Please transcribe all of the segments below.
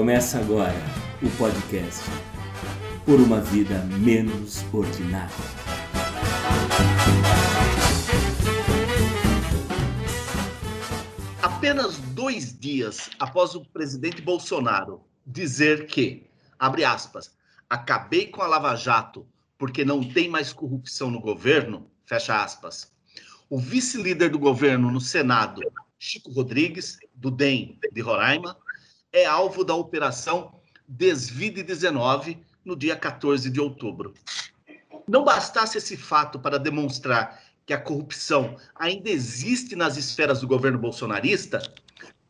Começa agora o podcast Por uma Vida Menos Ordinária. Apenas dois dias após o presidente Bolsonaro dizer que, abre aspas, acabei com a Lava Jato porque não tem mais corrupção no governo, fecha aspas. O vice-líder do governo no Senado, Chico Rodrigues, do DEM de Roraima, é alvo da operação Desvide-19 no dia 14 de outubro. Não bastasse esse fato para demonstrar que a corrupção ainda existe nas esferas do governo bolsonarista,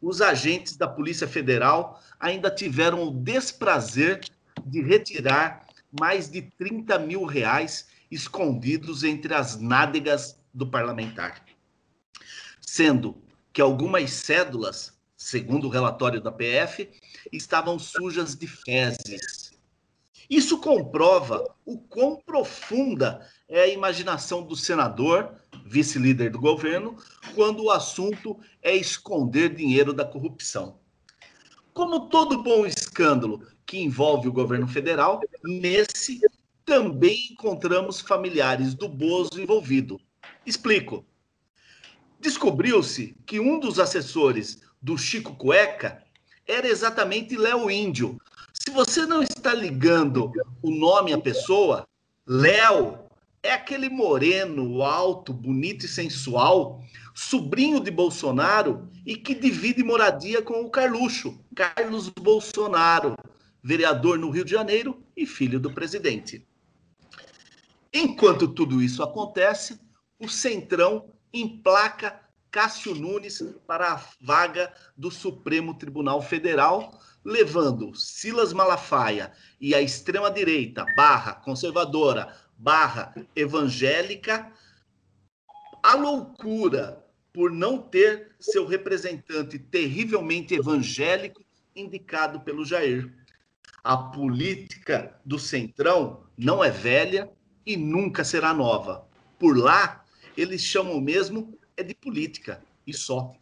os agentes da Polícia Federal ainda tiveram o desprazer de retirar mais de 30 mil reais escondidos entre as nádegas do parlamentar. Sendo que algumas cédulas, segundo o relatório da PF, estavam sujas de fezes. Isso comprova o quão profunda é a imaginação do senador, vice-líder do governo, quando o assunto é esconder dinheiro da corrupção. Como todo bom escândalo que envolve o governo federal, nesse também encontramos familiares do Bozo envolvido. Explico. Descobriu-se que um dos assessores do Chico Cueca era exatamente Léo Índio. Se você não está ligando o nome à pessoa, Léo é aquele moreno, alto, bonito e sensual, sobrinho de Bolsonaro e que divide moradia com o Carluxo, Carlos Bolsonaro, vereador no Rio de Janeiro e filho do presidente. Enquanto tudo isso acontece, o Centrão emplaca Cássio Nunes para a vaga do Supremo Tribunal Federal, levando Silas Malafaia e a extrema-direita barra conservadora barra evangélica à loucura por não ter seu representante terrivelmente evangélico indicado pelo Jair. A política do Centrão não é velha e nunca será nova. Por lá, eles chamam mesmo é de política e só.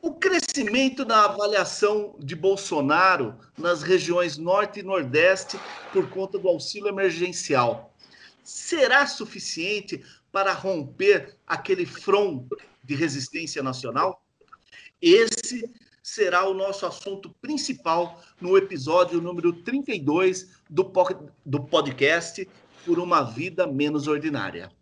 O crescimento da avaliação de Bolsonaro nas regiões Norte e Nordeste por conta do auxílio emergencial será suficiente para romper aquele front de resistência nacional? Esse será o nosso assunto principal no episódio número 32 do, do podcast Por uma Vida Menos Ordinária.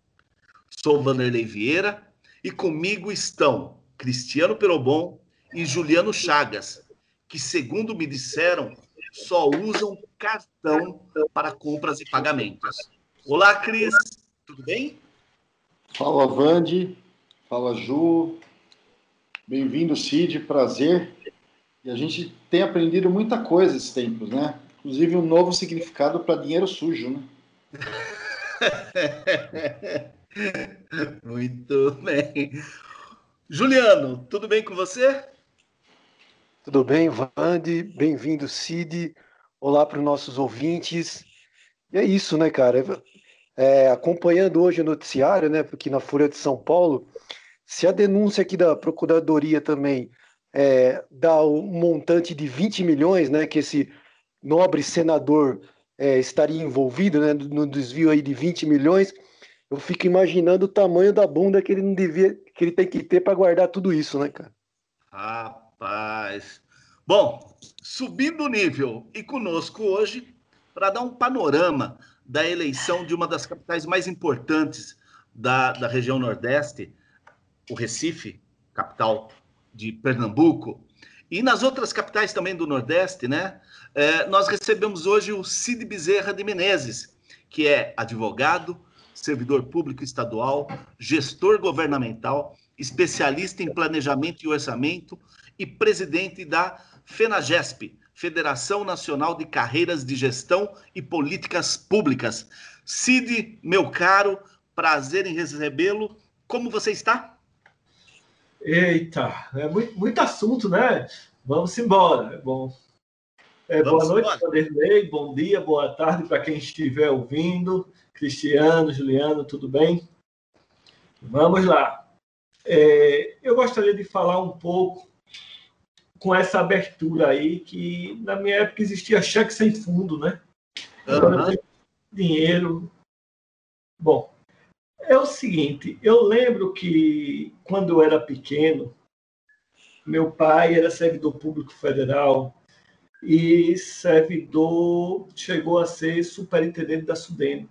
Sou Vanderlei Vieira e comigo estão Cristiano Perobon e Juliano Chagas, que, segundo me disseram, só usam cartão para compras e pagamentos. Olá, Cris, tudo bem? Fala, Vande. Fala, Ju. Bem-vindo, Cid. Prazer. E a gente tem aprendido muita coisa esses tempos, né? Inclusive um novo significado para dinheiro sujo, né? Muito bem. Juliano, tudo bem com você? Tudo bem, Vande? Bem-vindo, Cid. Olá para os nossos ouvintes. E é isso, né, cara? É, acompanhando hoje o noticiário, né, porque na Folha de São Paulo, se a denúncia aqui da Procuradoria também é, dá um montante de 20 milhões, né, que esse nobre senador é, estaria envolvido, né, no desvio aí de 20 milhões, eu fico imaginando o tamanho da bunda que ele não devia, que ele tem que ter para guardar tudo isso, né, cara? Rapaz. Bom, subindo o nível e conosco hoje para dar um panorama da eleição de uma das capitais mais importantes da, da região Nordeste, o Recife, capital de Pernambuco, e nas outras capitais também do Nordeste, né? É, nós recebemos hoje o Cid Bezerra de Menezes, que é advogado, servidor público estadual, gestor governamental, especialista em planejamento e orçamento, e presidente da FENAGESP, Federação Nacional de Carreiras de Gestão e Políticas Públicas. Cid, meu caro, prazer em recebê-lo. Como você está? Eita, é muito, muito assunto, né? Vamos embora. É bom. É, boa noite, Vanderlei. Bom dia, boa tarde para quem estiver ouvindo. Cristiano, Juliano, tudo bem? Vamos lá. É, eu gostaria de falar um pouco com essa abertura aí, que na minha época existia cheque sem fundo, né? Uhum. Dinheiro. Bom, é o seguinte, eu lembro que quando eu era pequeno, meu pai era servidor público federal e servidor chegou a ser superintendente da Sudene.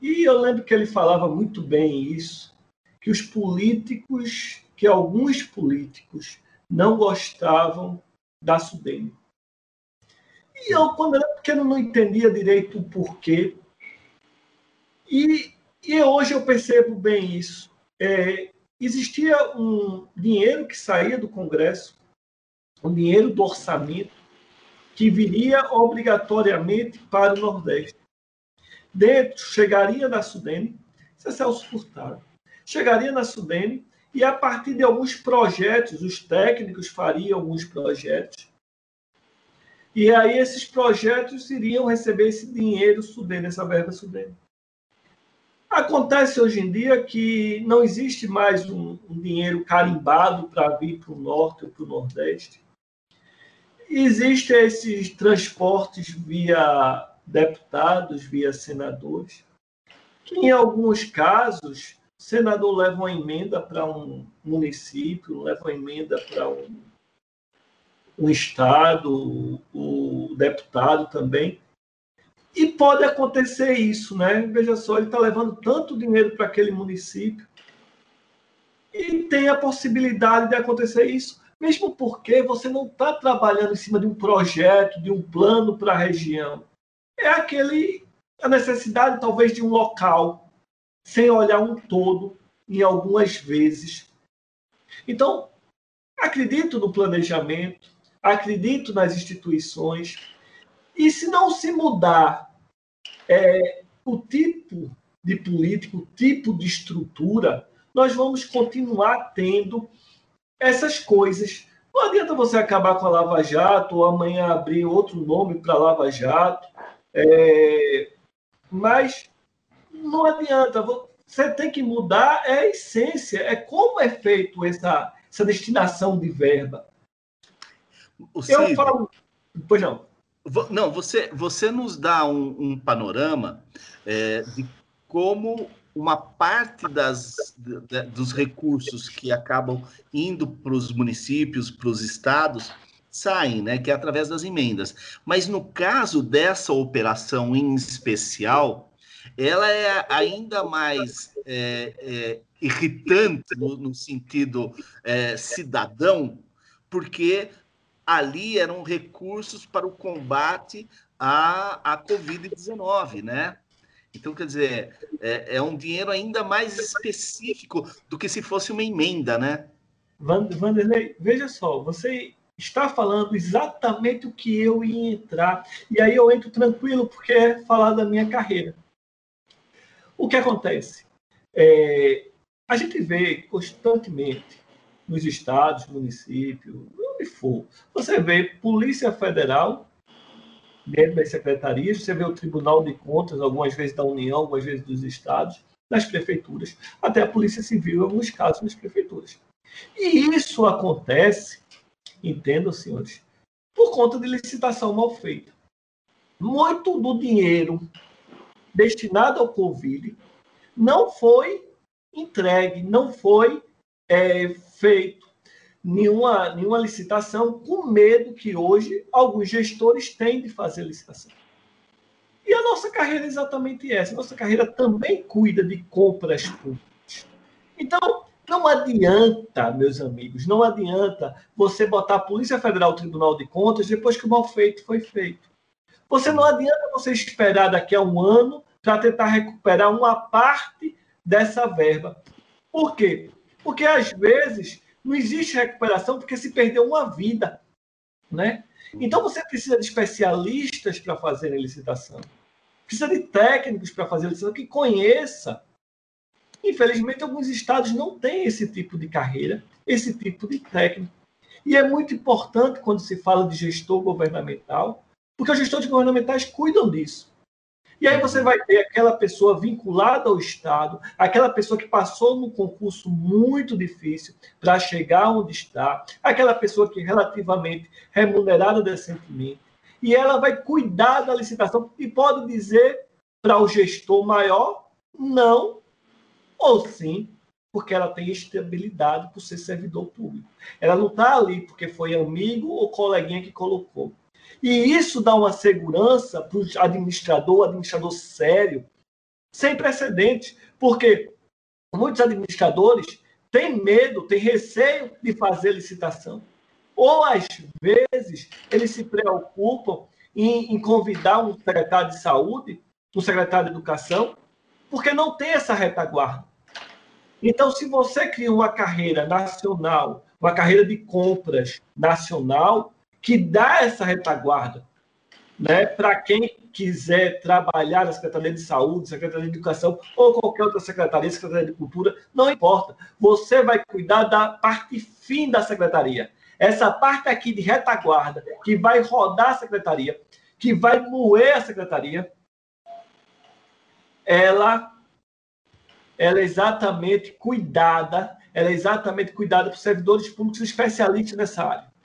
E eu lembro que ele falava muito bem isso, que os políticos, que alguns políticos não gostavam da Sudene. E eu, quando era pequeno, não entendia direito o porquê. E, e hoje eu percebo bem isso. É, existia um dinheiro que saía do Congresso, um dinheiro do orçamento, que viria obrigatoriamente para o Nordeste. Dentro, chegaria na Sudene, isso é Celso Furtado, chegaria na Sudene e a partir de alguns projetos, os técnicos fariam alguns projetos, e aí esses projetos iriam receber esse dinheiro sudene, essa verba sudene. Acontece hoje em dia que não existe mais um, um dinheiro carimbado para vir para o norte ou para o nordeste. Existem esses transportes via deputados, via senadores, que em alguns casos o senador leva uma emenda para um município, leva uma emenda para um, um estado, o deputado também. E pode acontecer isso, né? Veja só, ele está levando tanto dinheiro para aquele município e tem a possibilidade de acontecer isso, mesmo porque você não está trabalhando em cima de um projeto, de um plano para a região é aquele a necessidade talvez de um local sem olhar um todo em algumas vezes. Então, acredito no planejamento, acredito nas instituições e se não se mudar é, o tipo de político, o tipo de estrutura, nós vamos continuar tendo essas coisas. Não adianta você acabar com a Lava Jato ou amanhã abrir outro nome para Lava Jato é, mas não adianta, você tem que mudar é a essência, é como é feito essa, essa destinação de verba. O Eu falo. Pois não. Não, você, você nos dá um, um panorama é, de como uma parte das, de, dos recursos que acabam indo para os municípios, para os estados, saem, né, que é através das emendas. Mas no caso dessa operação em especial, ela é ainda mais é, é, irritante no, no sentido é, cidadão, porque ali eram recursos para o combate à, à Covid-19, né? Então, quer dizer, é, é, um dinheiro ainda mais específico do que se fosse uma emenda, né? Vanderlei, veja só, você está falando exatamente o que eu ia entrar. E aí eu entro tranquilo, porque é falar da minha carreira. O que acontece? É, a gente vê constantemente nos estados, municípios, onde for, você vê Polícia Federal dentro das secretarias, você vê o Tribunal de Contas, algumas vezes da União, algumas vezes dos estados, nas prefeituras, até a Polícia Civil, em alguns casos, nas prefeituras. E isso acontece entendam, senhores, por conta de licitação mal feita. Muito do dinheiro destinado ao Covid não foi entregue, não foi é, feito nenhuma, nenhuma licitação, com medo que hoje alguns gestores têm de fazer licitação. E a nossa carreira é exatamente essa. Nossa carreira também cuida de compras públicas. Então, não adianta, meus amigos, não adianta você botar a Polícia Federal o Tribunal de Contas depois que o mal feito foi feito. Você não adianta você esperar daqui a um ano para tentar recuperar uma parte dessa verba. Por quê? Porque às vezes não existe recuperação porque se perdeu uma vida, né? Então você precisa de especialistas para fazer a licitação. Precisa de técnicos para fazer licitação que conheça Infelizmente, alguns estados não têm esse tipo de carreira, esse tipo de técnico. E é muito importante quando se fala de gestor governamental, porque os gestores governamentais cuidam disso. E aí você vai ter aquela pessoa vinculada ao Estado, aquela pessoa que passou num concurso muito difícil para chegar onde está, aquela pessoa que é relativamente remunerada decentemente, e ela vai cuidar da licitação e pode dizer para o gestor maior não ou sim, porque ela tem estabilidade por ser servidor público. Ela não está ali porque foi amigo ou coleguinha que colocou. E isso dá uma segurança para o administrador, administrador sério, sem precedentes, porque muitos administradores têm medo, têm receio de fazer licitação. Ou, às vezes, eles se preocupam em, em convidar um secretário de saúde, um secretário de educação, porque não tem essa retaguarda. Então, se você cria uma carreira nacional, uma carreira de compras nacional, que dá essa retaguarda, né, para quem quiser trabalhar na Secretaria de Saúde, Secretaria de Educação ou qualquer outra secretaria, Secretaria de Cultura, não importa. Você vai cuidar da parte fim da secretaria. Essa parte aqui de retaguarda, que vai rodar a secretaria, que vai moer a secretaria, ela, ela é exatamente cuidada, ela é exatamente cuidada por servidores públicos especialistas nessa área.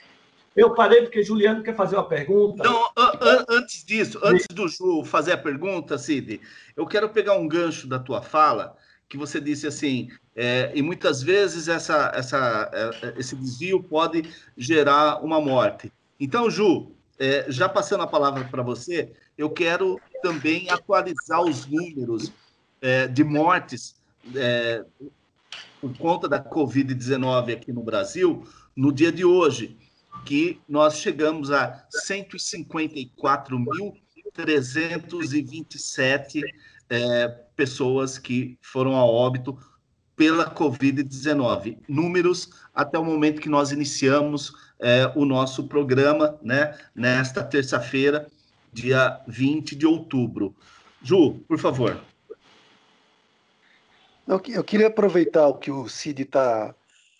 Eu parei porque Juliano quer fazer uma pergunta. Não, an antes disso, antes do Ju fazer a pergunta, Cid, eu quero pegar um gancho da tua fala, que você disse assim, é, e muitas vezes essa, essa, é, esse desvio pode gerar uma morte. Então, Ju, é, já passando a palavra para você, eu quero também atualizar os números é, de mortes é, por conta da Covid-19 aqui no Brasil no dia de hoje que nós chegamos a 154.327 é, pessoas que foram a óbito pela Covid-19. Números até o momento que nós iniciamos é, o nosso programa, né, nesta terça-feira, dia 20 de outubro. Ju, por favor. Eu, queria aproveitar o que o Cid está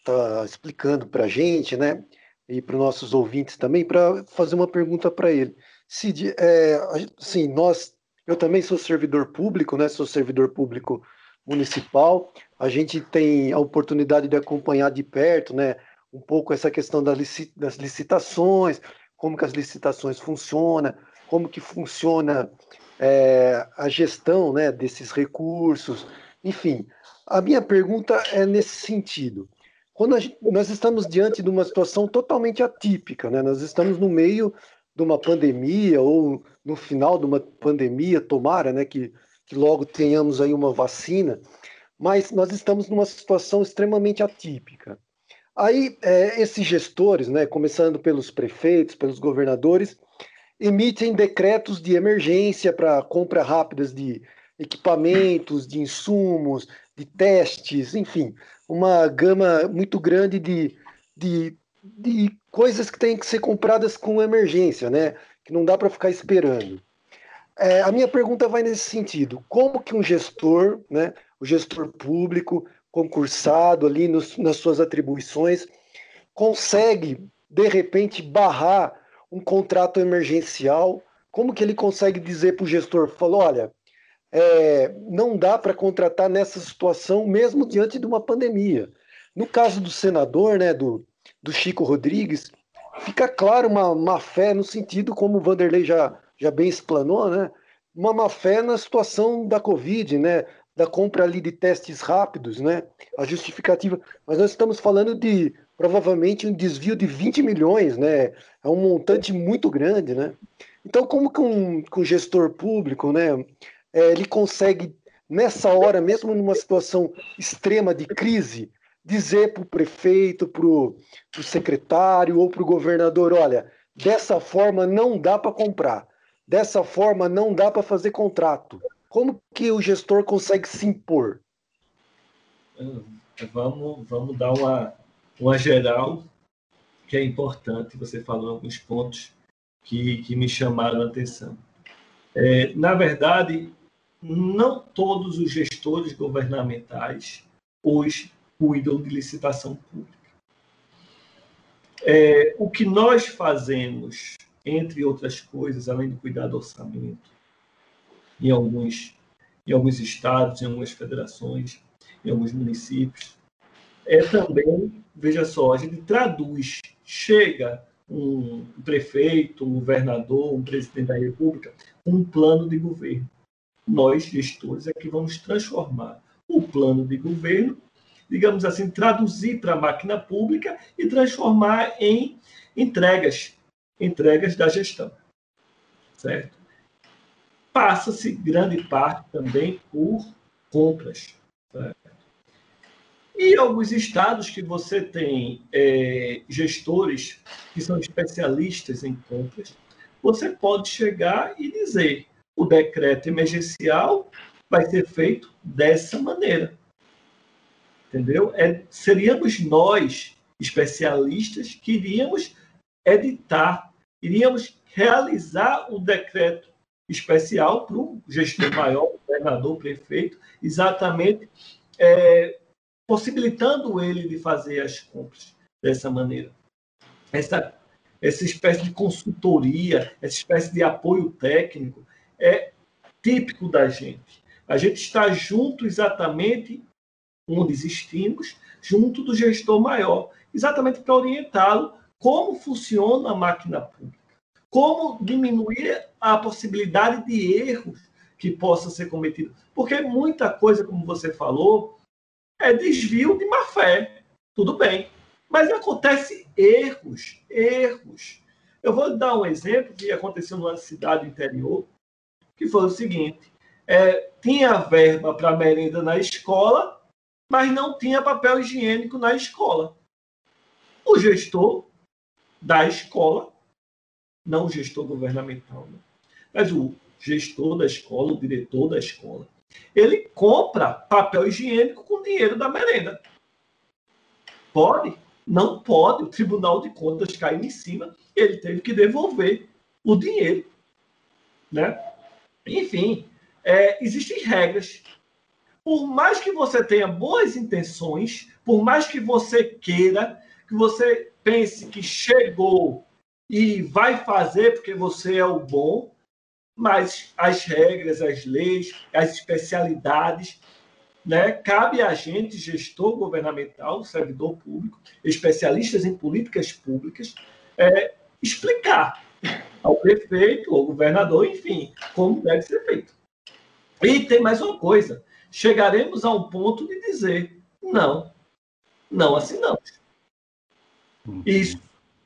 tá explicando para a gente, né? e para os nossos ouvintes também, para fazer uma pergunta para ele. Cid, é, assim, nós, eu também sou servidor público, né? Sou servidor público municipal. A gente tem a oportunidade de acompanhar de perto, né? Um pouco essa questão das licitações, como que as licitações funcionam, como que funciona é, a gestão, né? Desses recursos, enfim. A minha pergunta é nesse sentido. Quando gente, nós estamos diante de uma situação totalmente atípica, né? nós estamos no meio de uma pandemia ou no final de uma pandemia, tomara né, que, que logo tenhamos aí uma vacina, mas nós estamos numa situação extremamente atípica. Aí, é, esses gestores, né, começando pelos prefeitos, pelos governadores, emitem decretos de emergência para compra rápidas de equipamentos, de insumos, de testes, enfim, uma gama muito grande de, de, de coisas que têm que ser compradas com emergência, né? Que não dá para ficar esperando. É, a minha pergunta vai nesse sentido: como que um gestor, né, o gestor público, concursado ali nos, nas suas atribuições, consegue de repente barrar um contrato emergencial? Como que ele consegue dizer para o gestor, falou, olha, é, não dá para contratar nessa situação, mesmo diante de uma pandemia. No caso do senador, né, do, do Chico Rodrigues, fica claro uma má fé no sentido, como o Vanderlei já, já bem explanou, né, uma má fé na situação da Covid, né, da compra ali de testes rápidos, né, a justificativa. Mas nós estamos falando de provavelmente um desvio de 20 milhões, né, é um montante muito grande, né. Então, como que um, que um gestor público, né, é, ele consegue, nessa hora, mesmo numa situação extrema de crise, dizer para o prefeito, para o secretário ou para o governador: olha, dessa forma não dá para comprar, dessa forma não dá para fazer contrato. Como que o gestor consegue se impor? Vamos, vamos dar uma, uma geral, que é importante. Você falou alguns pontos que, que me chamaram a atenção. É, na verdade, não todos os gestores governamentais hoje cuidam de licitação pública. É, o que nós fazemos, entre outras coisas, além de cuidar do orçamento, em alguns, em alguns estados, em algumas federações, em alguns municípios. É também, veja só, a gente traduz, chega um prefeito, um governador, um presidente da República, um plano de governo. Nós, gestores, é que vamos transformar o plano de governo, digamos assim, traduzir para a máquina pública e transformar em entregas, entregas da gestão. Certo? Passa-se grande parte também por compras. Certo? E alguns estados que você tem é, gestores que são especialistas em compras, você pode chegar e dizer: o decreto emergencial vai ser feito dessa maneira. Entendeu? É, seríamos nós, especialistas, que iríamos editar, iríamos realizar o decreto especial para o gestor maior, governador, prefeito, exatamente é, possibilitando ele de fazer as compras dessa maneira. Essa, essa espécie de consultoria, essa espécie de apoio técnico é típico da gente. A gente está junto exatamente onde existimos, junto do gestor maior, exatamente para orientá-lo como funciona a máquina pública, como diminuir a possibilidade de erros que possa ser cometido. Porque muita coisa, como você falou, é desvio de má fé. Tudo bem. Mas acontece erros, erros. Eu vou dar um exemplo que aconteceu numa cidade interior, que foi o seguinte: é, tinha verba para merenda na escola, mas não tinha papel higiênico na escola. O gestor da escola, não o gestor governamental, né? mas o gestor da escola, o diretor da escola, ele compra papel higiênico com dinheiro da merenda. Pode? Não pode. O Tribunal de Contas caiu em cima ele teve que devolver o dinheiro. Né? Enfim, é, existem regras. Por mais que você tenha boas intenções, por mais que você queira, que você pense que chegou e vai fazer porque você é o bom, mas as regras, as leis, as especialidades, né? cabe a gente, gestor governamental, servidor público, especialistas em políticas públicas, é, explicar ao prefeito, ao governador, enfim, como deve ser feito. E tem mais uma coisa: chegaremos a um ponto de dizer não, não assinamos. Isso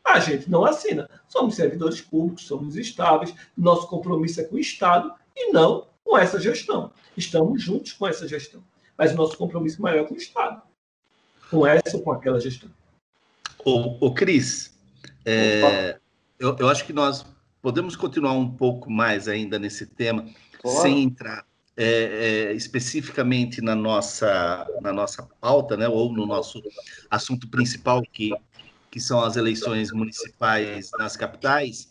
a gente não assina. Somos servidores públicos, somos estáveis, nosso compromisso é com o Estado e não com essa gestão. Estamos juntos com essa gestão, mas o nosso compromisso maior é com o Estado, com essa ou com aquela gestão. O, o Cris, é, eu, eu acho que nós podemos continuar um pouco mais ainda nesse tema, claro. sem entrar é, é, especificamente na nossa, na nossa pauta, né, ou no nosso assunto principal, que que são as eleições municipais nas capitais,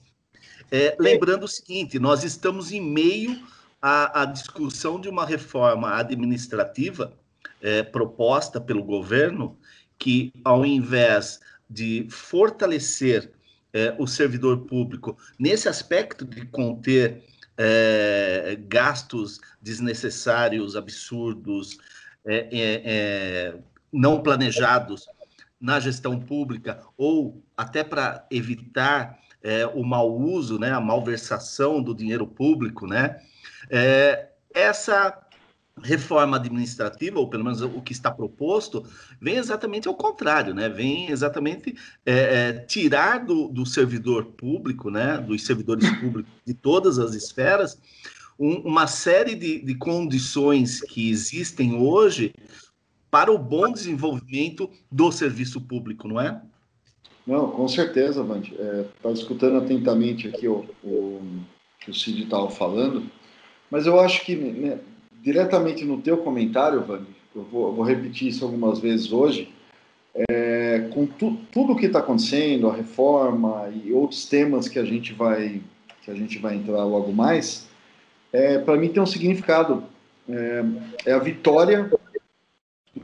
é, lembrando o seguinte: nós estamos em meio à, à discussão de uma reforma administrativa é, proposta pelo governo, que, ao invés de fortalecer é, o servidor público nesse aspecto de conter é, gastos desnecessários, absurdos, é, é, não planejados na gestão pública ou até para evitar é, o mau uso, né, a malversação do dinheiro público, né, é, essa reforma administrativa, ou pelo menos o que está proposto, vem exatamente ao contrário, né? Vem exatamente é, é, tirar do, do, servidor público, né? Dos servidores públicos de todas as esferas, um, uma série de, de condições que existem hoje para o bom desenvolvimento do serviço público, não é? Não, com certeza, Vande. Estava é, escutando atentamente aqui o, o que o Cid estava falando, mas eu acho que né, diretamente no teu comentário, Vande, eu vou, vou, repetir isso algumas vezes hoje, é, com tu, tudo o que está acontecendo, a reforma e outros temas que a gente vai que a gente vai entrar logo mais, é, para mim tem um significado. É, é a vitória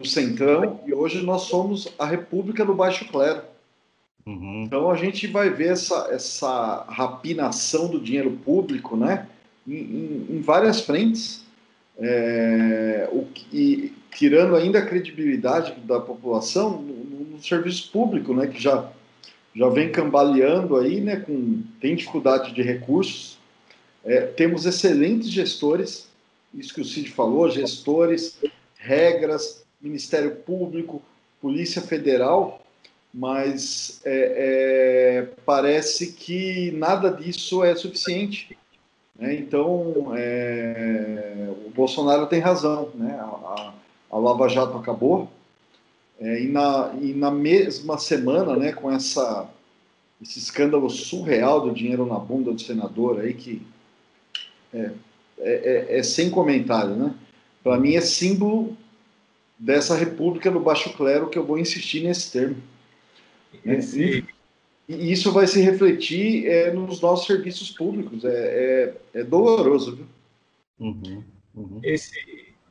do Centrão, e hoje nós somos a República do Baixo Clero. Uhum. Então a gente vai ver essa, essa rapinação do dinheiro público, né? em, em, em várias frentes, é, o, e tirando ainda a credibilidade da população no, no, serviço público, né, que já, já vem cambaleando aí, né, com, tem dificuldade de recursos. É, temos excelentes gestores, isso que o Cid falou, gestores, regras, Ministério Público, Polícia Federal, mas é, é, parece que nada disso é suficiente. Né? Então, é, o Bolsonaro tem razão, né? a, a Lava Jato acabou, é, e, na, e na mesma semana, né, com essa, esse escândalo surreal do dinheiro na bunda do senador aí, que é, é, é, sem comentário, né? Para mim é símbolo dessa república do baixo clero que eu vou insistir nesse termo. Né? E, e, isso vai se refletir é, nos nossos serviços públicos. É, é, é doloroso, viu? Uhum, uhum. Esse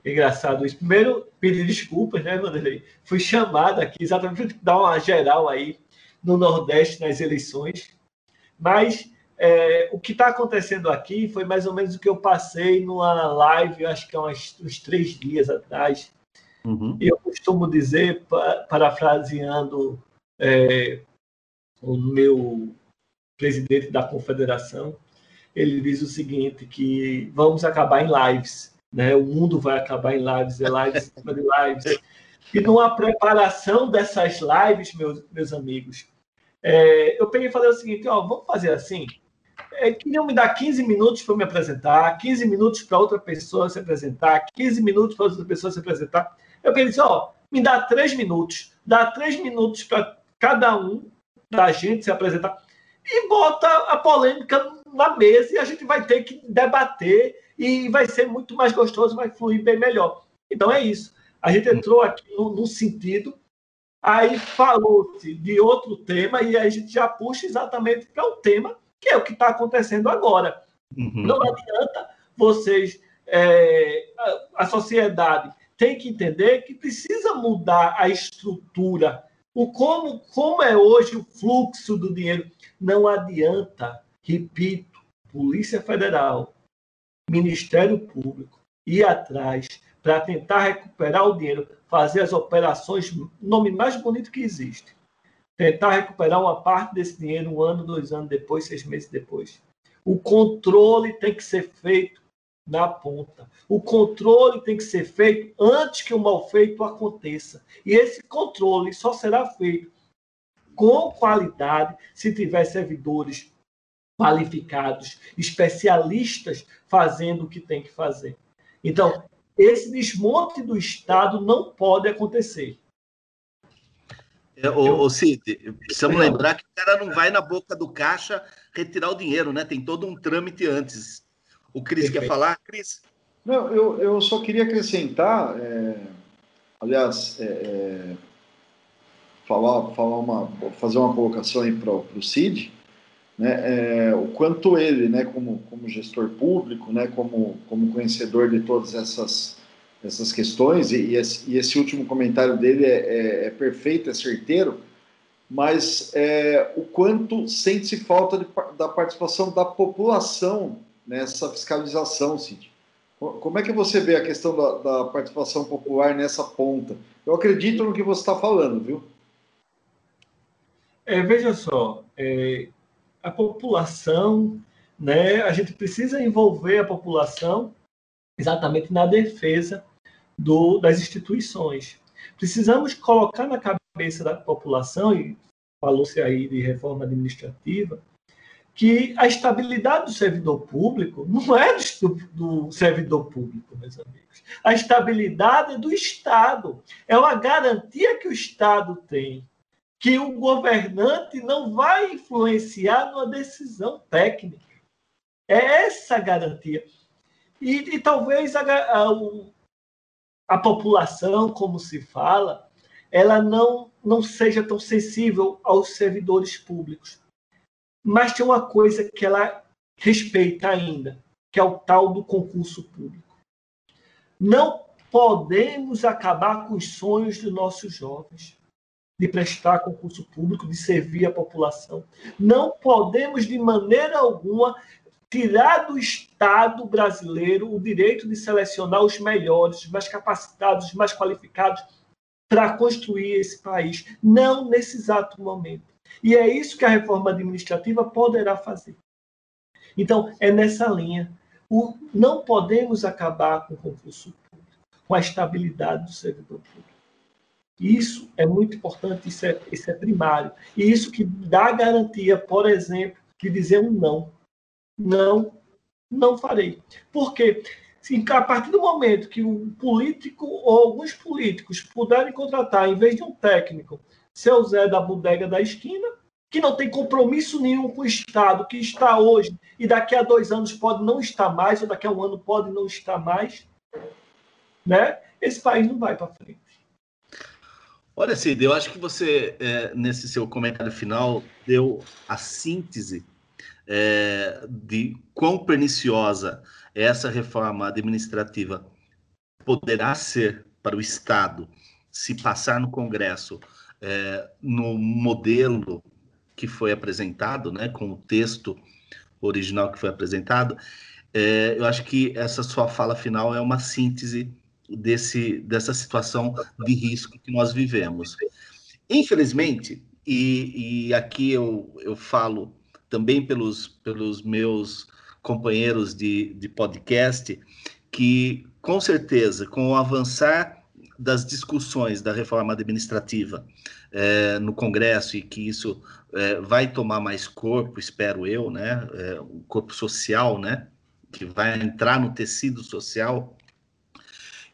engraçado isso. Primeiro, pedir desculpas, né, Vanderlei? Fui chamado aqui exatamente para dar uma geral aí no Nordeste nas eleições. Mas é, o que está acontecendo aqui foi mais ou menos o que eu passei numa live, acho que há uns, uns três dias atrás, Uhum. E eu costumo dizer, parafraseando é, o meu presidente da confederação, ele diz o seguinte, que vamos acabar em lives, né? O mundo vai acabar em lives, é lives em cima de lives. E numa preparação dessas lives, meus, meus amigos, é, eu peguei e falei o seguinte, ó, vamos fazer assim, é, queriam me dar 15 minutos para me apresentar, 15 minutos para outra pessoa se apresentar, 15 minutos para outra pessoa se apresentar. Eu pensei, ó, me dá três minutos, dá três minutos para cada um da gente se apresentar e bota a polêmica na mesa e a gente vai ter que debater e vai ser muito mais gostoso, vai fluir bem melhor. Então é isso. A gente entrou aqui num sentido, aí falou-se de outro tema e aí a gente já puxa exatamente para o tema que é o que está acontecendo agora. Uhum. Não adianta vocês, é, a, a sociedade tem que entender que precisa mudar a estrutura, o como, como é hoje o fluxo do dinheiro. Não adianta, repito, Polícia Federal, Ministério Público ir atrás para tentar recuperar o dinheiro, fazer as operações, nome mais bonito que existe. Tentar recuperar uma parte desse dinheiro um ano, dois anos depois, seis meses depois. O controle tem que ser feito na ponta. O controle tem que ser feito antes que o mal feito aconteça. E esse controle só será feito com qualidade se tiver servidores qualificados, especialistas fazendo o que tem que fazer. Então, esse desmonte do Estado não pode acontecer. É, ô, ô Cid, precisamos lembrar que o cara não vai na boca do caixa retirar o dinheiro, né? Tem todo um trâmite antes. O Cris quer falar? Cris? Não, eu, eu só queria acrescentar, é, aliás, é, é, falar, falar uma, fazer uma colocação aí para o Cid, né, é, o quanto ele, né, como, como gestor público, né, como, como conhecedor de todas essas, essas questões, e, e, esse, e esse, último comentário dele é, é, é perfeito, é certeiro, mas é, o quanto sente-se falta de, da participação da população nessa fiscalização, Cid. Como é que você vê a questão da, da participação popular nessa ponta? Eu acredito no que você está falando, viu? É, veja só, é, a população, né, a gente precisa envolver a população exatamente na defesa do, das instituições. Precisamos colocar na cabeça da população, e falou-se aí de reforma administrativa, que a estabilidade do servidor público não é do, do, servidor público, meus amigos. A estabilidade é do Estado. É uma garantia que o Estado tem que o governante não vai influenciar numa decisão técnica. É essa a garantia. E, e talvez a, a, a população, como se fala, ela não, não seja tão sensível aos servidores públicos. Mas tem uma coisa que ela respeita ainda, que é o tal do concurso público. Não podemos acabar com os sonhos dos nossos jovens de prestar concurso público, de servir a população. Não podemos, de maneira alguma, tirar do Estado brasileiro o direito de selecionar os melhores, os mais capacitados, os mais qualificados para construir esse país. Não nesse exato momento. E é isso que a reforma administrativa poderá fazer. Então, é nessa linha. O, não podemos acabar com o concurso público, com a estabilidade do servidor público. Isso é muito importante, isso é, isso é primário. E isso que dá garantia, por exemplo, de dizer um não. Não, não farei. Por quê? A partir do momento que um político ou alguns políticos puderem contratar, em vez de um técnico, seu Zé da bodega da esquina, que não tem compromisso nenhum com o Estado, que está hoje e daqui a dois anos pode não estar mais, ou daqui a um ano pode não estar mais, né? esse país não vai para frente. Olha, Cid, eu acho que você, é, nesse seu comentário final, deu a síntese é, de quão perniciosa essa reforma administrativa poderá ser para o Estado se passar no Congresso é, no modelo que foi apresentado, né, com o texto original que foi apresentado, é, eu acho que essa sua fala final é uma síntese desse, dessa situação de risco que nós vivemos. Infelizmente, e, e aqui eu, eu falo também pelos, pelos meus companheiros de, de podcast, que com certeza, com o avançar das discussões da reforma administrativa é, no Congresso e que isso é, vai tomar mais corpo, espero eu, né, é, um corpo social, né, que vai entrar no tecido social,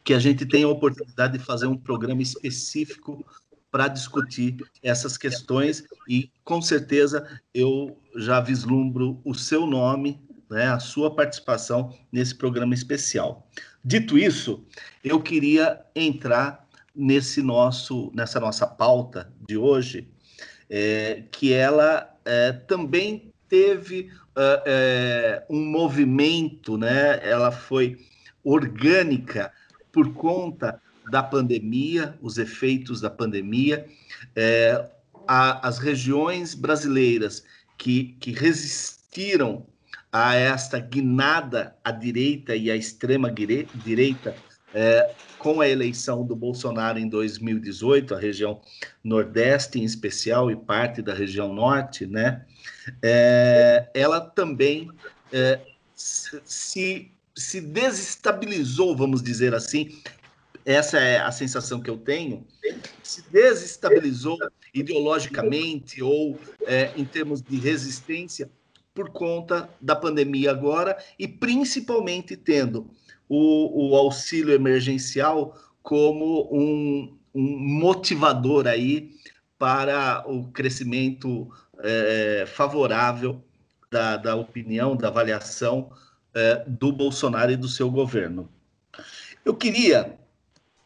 que a gente tenha a oportunidade de fazer um programa específico para discutir essas questões e com certeza eu já vislumbro o seu nome, né, a sua participação nesse programa especial. Dito isso, eu queria entrar nesse nosso, nessa nossa pauta de hoje, é, que ela é, também teve é, é um movimento, né? Ela foi orgânica por conta da pandemia, os efeitos da pandemia, é, a, as regiões brasileiras que, que resistiram a esta guinada à direita e à extrema direita é, com a eleição do Bolsonaro em 2018, a região Nordeste em especial e parte da região Norte, né? É, ela também é, se, se desestabilizou, vamos dizer assim. Essa é a sensação que eu tenho. Se desestabilizou ideologicamente ou é, em termos de resistência por conta da pandemia agora e principalmente tendo o, o auxílio emergencial como um, um, motivador aí para o crescimento é, favorável da, da, opinião, da avaliação é, do Bolsonaro e do seu governo. Eu queria,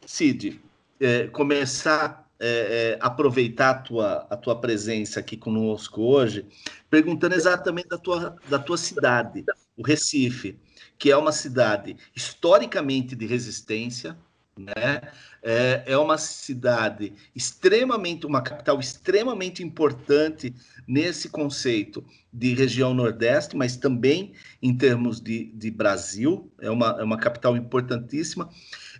Cid, é, começar é, é, aproveitar a tua, a tua presença aqui conosco hoje, perguntando exatamente da tua, da tua cidade, o Recife, que é uma cidade historicamente de resistência, né? É, é uma cidade extremamente, uma capital extremamente importante nesse conceito de região Nordeste, mas também em termos de, de Brasil, é uma, é uma capital importantíssima.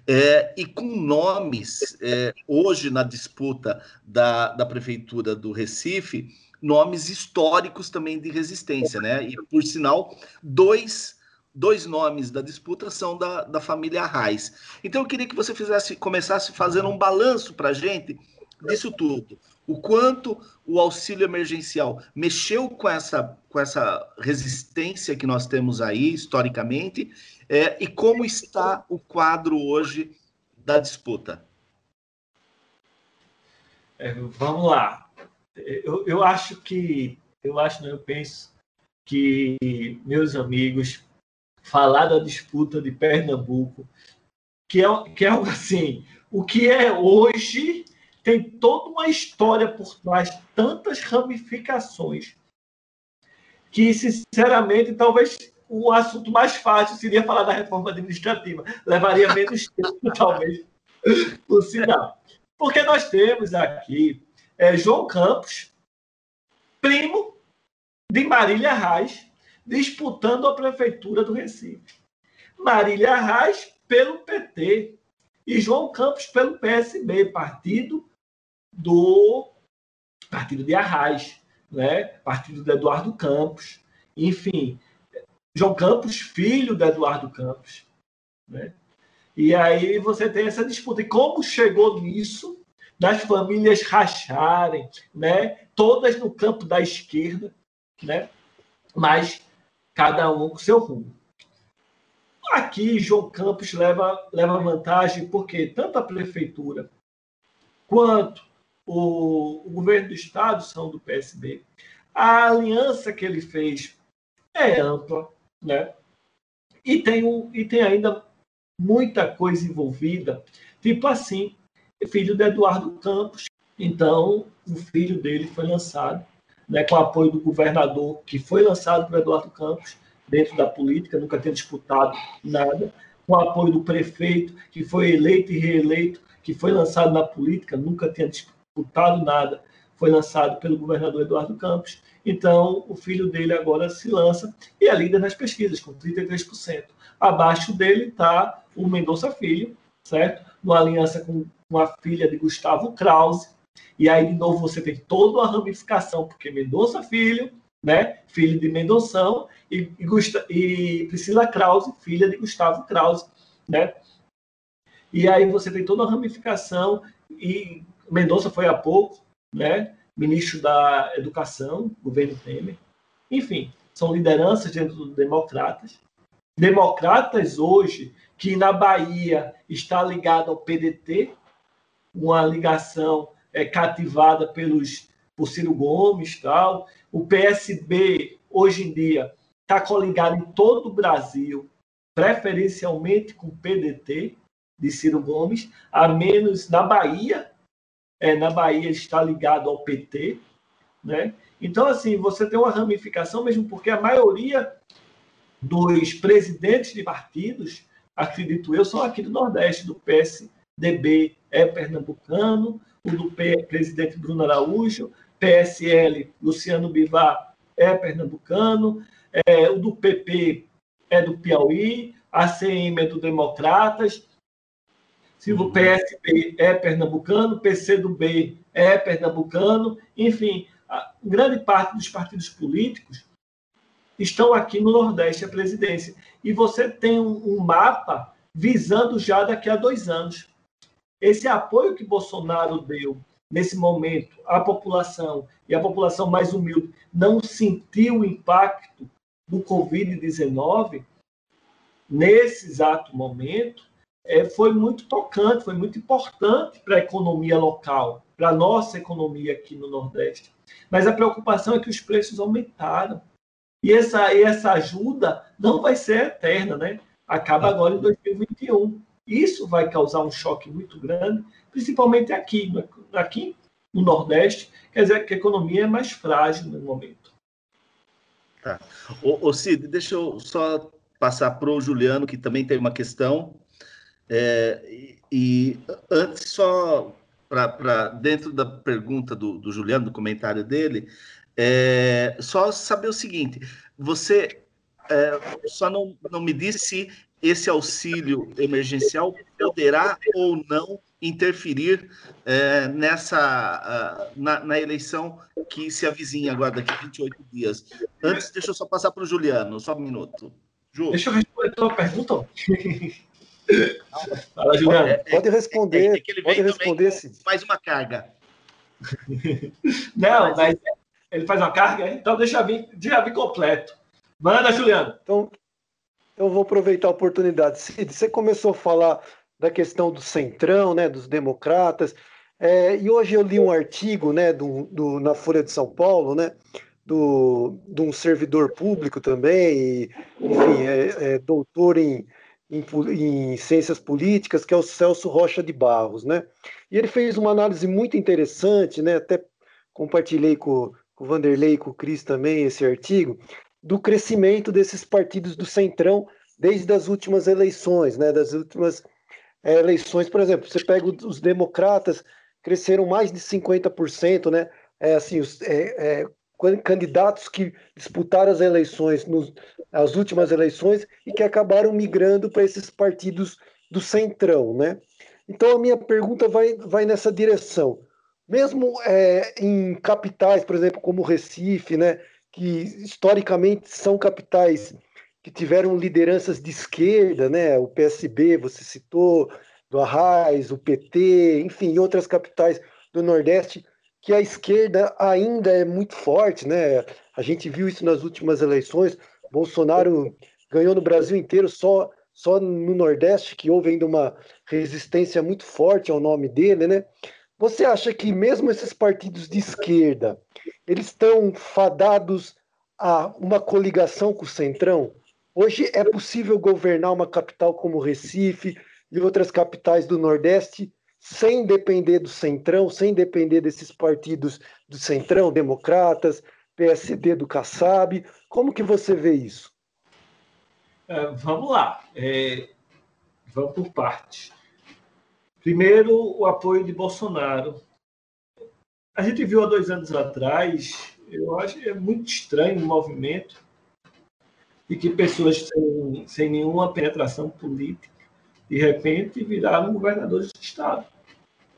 É, e com nomes, é, hoje na disputa da, da Prefeitura do Recife, nomes históricos também de resistência, né? E, por sinal, dois, dois nomes da disputa são da, da família Reis. Então, eu queria que você fizesse, começasse fazendo um balanço para a gente disso tudo. O quanto o auxílio emergencial mexeu com essa, com essa resistência que nós temos aí, historicamente, é, e como está o quadro hoje da disputa? É, vamos lá. Eu, eu acho que, eu acho, não, eu penso que, meus amigos, falar da disputa de Pernambuco, que é, que é assim, o que é hoje tem toda uma história por trás, tantas ramificações, que, sinceramente, talvez o assunto mais fácil seria falar da reforma administrativa. Levaria menos tempo, talvez, por sinal. Porque nós temos aqui é, João Campos, primo de Marília Reis, disputando a prefeitura do Recife. Marília Arraes pelo PT e João Campos pelo PSB, partido do partido de Arraes, né? partido de Eduardo Campos. Enfim, João Campos, filho de Eduardo Campos. Né? E aí você tem essa disputa. E como chegou nisso, das famílias racharem, né? todas no campo da esquerda, né? mas cada um com seu rumo. Aqui, João Campos leva, leva vantagem porque tanto a prefeitura quanto o, o governo do estado são do PSB. A aliança que ele fez é ampla, né? E tem, um, e tem ainda muita coisa envolvida, tipo assim, filho de Eduardo Campos. Então, o filho dele foi lançado, né, com apoio do governador, que foi lançado por Eduardo Campos, dentro da política, nunca tinha disputado nada, com apoio do prefeito, que foi eleito e reeleito, que foi lançado na política, nunca tinha disputado nada, foi lançado pelo governador Eduardo Campos. Então, o filho dele agora se lança e é líder nas pesquisas, com 33%. Abaixo dele está o Mendonça Filho, certo? Numa aliança com a filha de Gustavo Krause. E aí, de novo, você tem toda uma ramificação, porque Mendonça Filho, né? filho de Mendonção, e, e, e Priscila Krause, filha de Gustavo Krause. Né? E aí você tem toda uma ramificação, e Mendonça foi há pouco, né? Ministro da Educação, governo Temer. Enfim, são lideranças dentro dos democratas. Democratas hoje, que na Bahia está ligado ao PDT, uma ligação é, cativada pelos, por Ciro Gomes tal. O PSB, hoje em dia, está coligado em todo o Brasil, preferencialmente com o PDT de Ciro Gomes, a menos na Bahia, é, na Bahia está ligado ao PT, né? Então, assim, você tem uma ramificação, mesmo porque a maioria dos presidentes de partidos, acredito eu, são aqui do Nordeste, do PSDB é pernambucano, o do P, presidente Bruno Araújo, PSL, Luciano Bivar é pernambucano, é, o do PP é do Piauí, a CM é do Democratas, se o PSB é pernambucano, PCdoB é pernambucano, enfim, grande parte dos partidos políticos estão aqui no Nordeste, a presidência. E você tem um, um mapa visando já daqui a dois anos. Esse apoio que Bolsonaro deu nesse momento à população, e a população mais humilde não sentiu o impacto do Covid-19, nesse exato momento, é, foi muito tocante, foi muito importante para a economia local, para a nossa economia aqui no Nordeste. Mas a preocupação é que os preços aumentaram. E essa, e essa ajuda não vai ser eterna, né? Acaba agora em 2021. Isso vai causar um choque muito grande, principalmente aqui, aqui no Nordeste, quer dizer que a economia é mais frágil no momento. Tá. Ô, ô Cid, deixa eu só passar para o Juliano, que também tem uma questão. É, e, e, antes, só para dentro da pergunta do, do, Juliano, do comentário dele, é, só saber o seguinte: você é, só não, não me disse se esse auxílio emergencial poderá ou não interferir é, nessa na, na, eleição que se avizinha agora daqui a 28 dias. Antes, deixa eu só passar para o Juliano, só um minuto. Ju. Deixa eu responder a tua pergunta. Fala, Juliano. É, pode responder. É, é pode responder sim. Mais uma carga. Não, mas ele faz uma carga, então deixa vir, já vir completo. Manda, Juliano. Então, eu vou aproveitar a oportunidade. Cid, você começou a falar da questão do centrão, né, dos democratas, é, e hoje eu li um artigo, né, do, do, na Folha de São Paulo, né, do, de um servidor público também, e, enfim, é, é doutor em em, em, ciências políticas, que é o Celso Rocha de Barros, né? E ele fez uma análise muito interessante, né? Até compartilhei com, com o Vanderlei e com o Cris também esse artigo, do crescimento desses partidos do Centrão desde as últimas eleições, né? Das últimas é, eleições, por exemplo, você pega os democratas, cresceram mais de 50%, né? É, assim, os, é, é, candidatos que disputaram as eleições, nos, as últimas eleições, e que acabaram migrando para esses partidos do centrão, né? Então a minha pergunta vai, vai nessa direção. Mesmo é, em capitais, por exemplo, como Recife, né, que historicamente são capitais que tiveram lideranças de esquerda, né, o PSB, você citou, do Arraiz, o PT, enfim, outras capitais do Nordeste, que a esquerda ainda é muito forte, né? A gente viu isso nas últimas eleições. Bolsonaro ganhou no Brasil inteiro, só, só no Nordeste que houve ainda uma resistência muito forte ao nome dele, né? Você acha que mesmo esses partidos de esquerda, eles estão fadados a uma coligação com o Centrão? Hoje é possível governar uma capital como Recife, e outras capitais do Nordeste, sem depender do Centrão, sem depender desses partidos do Centrão, Democratas, PSD do Kassab. Como que você vê isso? É, vamos lá. É, vamos por partes. Primeiro, o apoio de Bolsonaro. A gente viu há dois anos atrás, eu acho é muito estranho o movimento e que pessoas sem, sem nenhuma penetração política de repente viraram governadores de estado.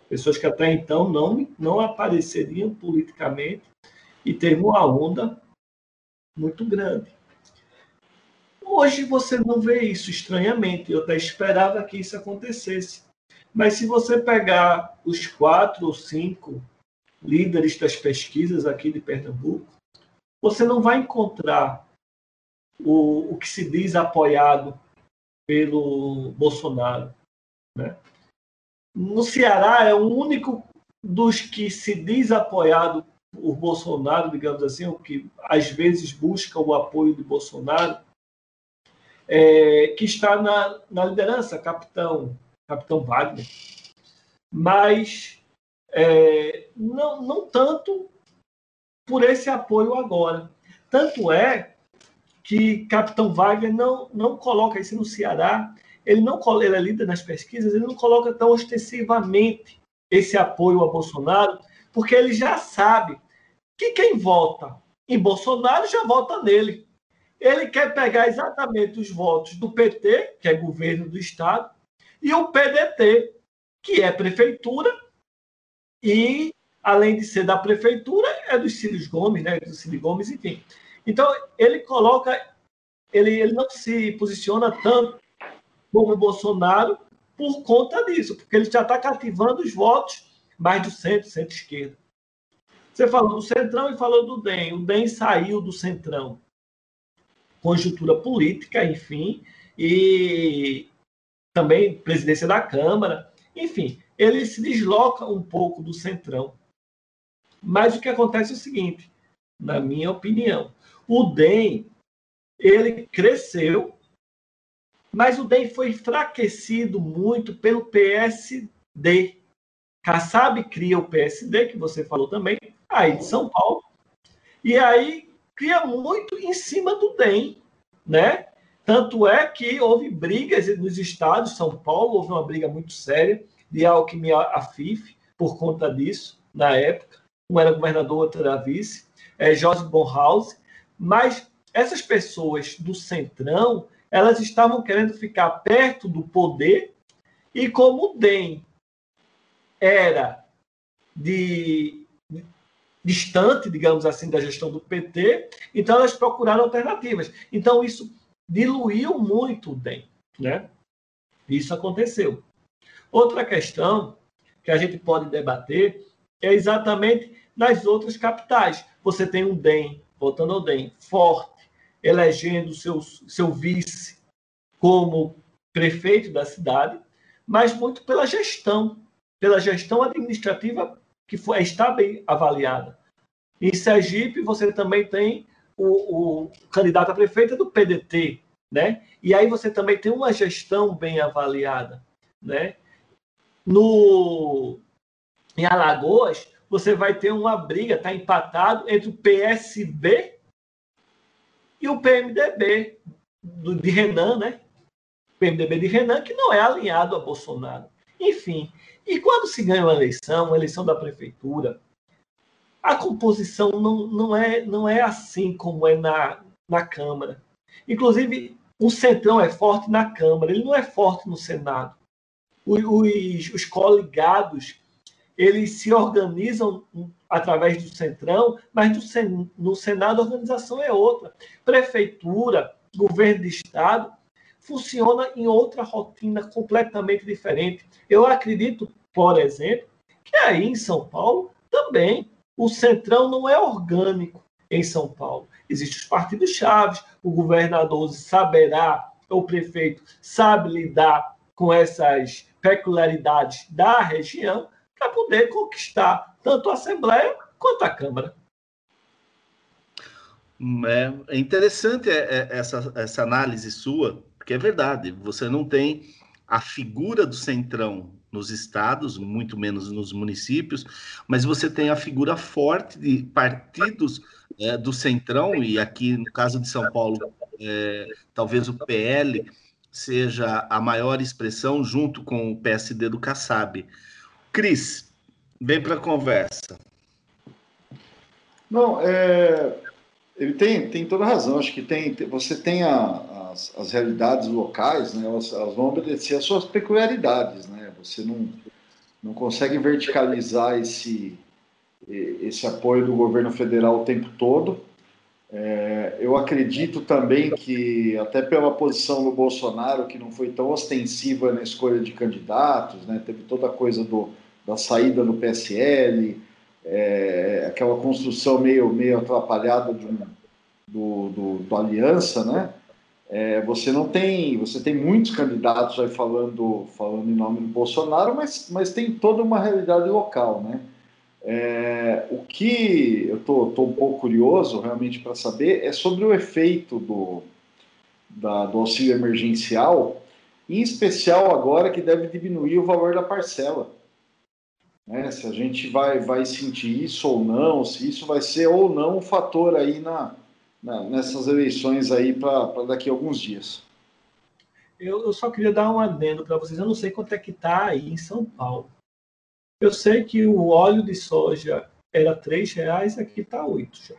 Pessoas que até então não, não apareceriam politicamente e teve uma onda muito grande. Hoje você não vê isso estranhamente, eu até esperava que isso acontecesse. Mas se você pegar os quatro ou cinco líderes das pesquisas aqui de Pernambuco, você não vai encontrar o, o que se diz apoiado pelo Bolsonaro. Né? No Ceará, é o único dos que se diz apoiado por Bolsonaro, digamos assim, o que às vezes busca o apoio de Bolsonaro, é, que está na, na liderança, capitão, capitão Wagner. Mas é, não, não tanto por esse apoio agora. Tanto é que Capitão Wagner não, não coloca isso no Ceará, ele não ele é líder nas pesquisas, ele não coloca tão ostensivamente esse apoio a Bolsonaro, porque ele já sabe que quem vota em Bolsonaro já vota nele. Ele quer pegar exatamente os votos do PT, que é governo do Estado, e o PDT, que é prefeitura, e além de ser da prefeitura, é dos Círios Gomes, né? Do Círio Gomes, enfim. Então, ele coloca, ele, ele não se posiciona tanto como o Bolsonaro por conta disso, porque ele já está cativando os votos mais do centro, centro-esquerda. Você falou do Centrão e falou do DEM. O DEM saiu do Centrão. Conjuntura política, enfim, e também presidência da Câmara. Enfim, ele se desloca um pouco do Centrão. Mas o que acontece é o seguinte, na minha opinião. O DEM, ele cresceu, mas o DEM foi enfraquecido muito pelo PSD. Kassab cria o PSD, que você falou também, aí de São Paulo, e aí cria muito em cima do DEM, né? Tanto é que houve brigas nos estados, São Paulo houve uma briga muito séria de Alckmin a FIF por conta disso, na época. Um era governador, outro era vice. É, Jorge Bonhouse, mas essas pessoas do centrão, elas estavam querendo ficar perto do poder e como o DEM era de, de distante, digamos assim, da gestão do PT, então elas procuraram alternativas. Então isso diluiu muito o DEM, né? Isso aconteceu. Outra questão que a gente pode debater é exatamente nas outras capitais. Você tem um DEM voltando ao DEM, forte, elegendo seu, seu vice como prefeito da cidade, mas muito pela gestão, pela gestão administrativa que foi, está bem avaliada. Em Sergipe, você também tem o, o candidato a prefeito do PDT, né? E aí você também tem uma gestão bem avaliada, né? No em Alagoas, você vai ter uma briga, está empatado entre o PSB e o PMDB do, de Renan, né? PMDB de Renan, que não é alinhado a Bolsonaro. Enfim, e quando se ganha uma eleição, uma eleição da prefeitura, a composição não, não, é, não é assim como é na, na Câmara. Inclusive, o Centrão é forte na Câmara, ele não é forte no Senado. Os, os, os coligados, eles se organizam através do Centrão, mas do, no Senado a organização é outra. Prefeitura, governo de Estado, funciona em outra rotina completamente diferente. Eu acredito, por exemplo, que aí em São Paulo também o Centrão não é orgânico em São Paulo. Existem os partidos chaves, o governador saberá, o prefeito sabe lidar com essas peculiaridades da região para poder conquistar tanto a Assembleia quanto a Câmara. É, é interessante é, é, essa, essa análise sua, porque é verdade, você não tem a figura do centrão nos estados, muito menos nos municípios, mas você tem a figura forte de partidos é, do centrão, e aqui no caso de São Paulo, é, talvez o PL seja a maior expressão, junto com o PSD do Kassab. Cris, vem para a conversa. Não, é, ele tem, tem toda razão. Acho que tem, você tem a, as, as realidades locais, né, elas, elas, vão obedecer às suas peculiaridades. Né? Você não, não consegue verticalizar esse, esse apoio do governo federal o tempo todo. É, eu acredito também que, até pela posição do Bolsonaro, que não foi tão ostensiva na escolha de candidatos, né, teve toda a coisa do, da saída do PSL, é, aquela construção meio, meio atrapalhada de um, do, do, do Aliança, né? É, você não tem, você tem muitos candidatos aí falando, falando em nome do Bolsonaro, mas, mas tem toda uma realidade local, né? É, o que eu tô, tô um pouco curioso realmente para saber é sobre o efeito do, da, do auxílio emergencial, em especial agora que deve diminuir o valor da parcela né? Se a gente vai, vai sentir isso ou não, se isso vai ser ou não um fator aí na, na nessas eleições aí para daqui a alguns dias. Eu, eu só queria dar um adendo para vocês. Eu não sei quanto é que está aí em São Paulo. Eu sei que o óleo de soja era R$ reais, aqui está oito já.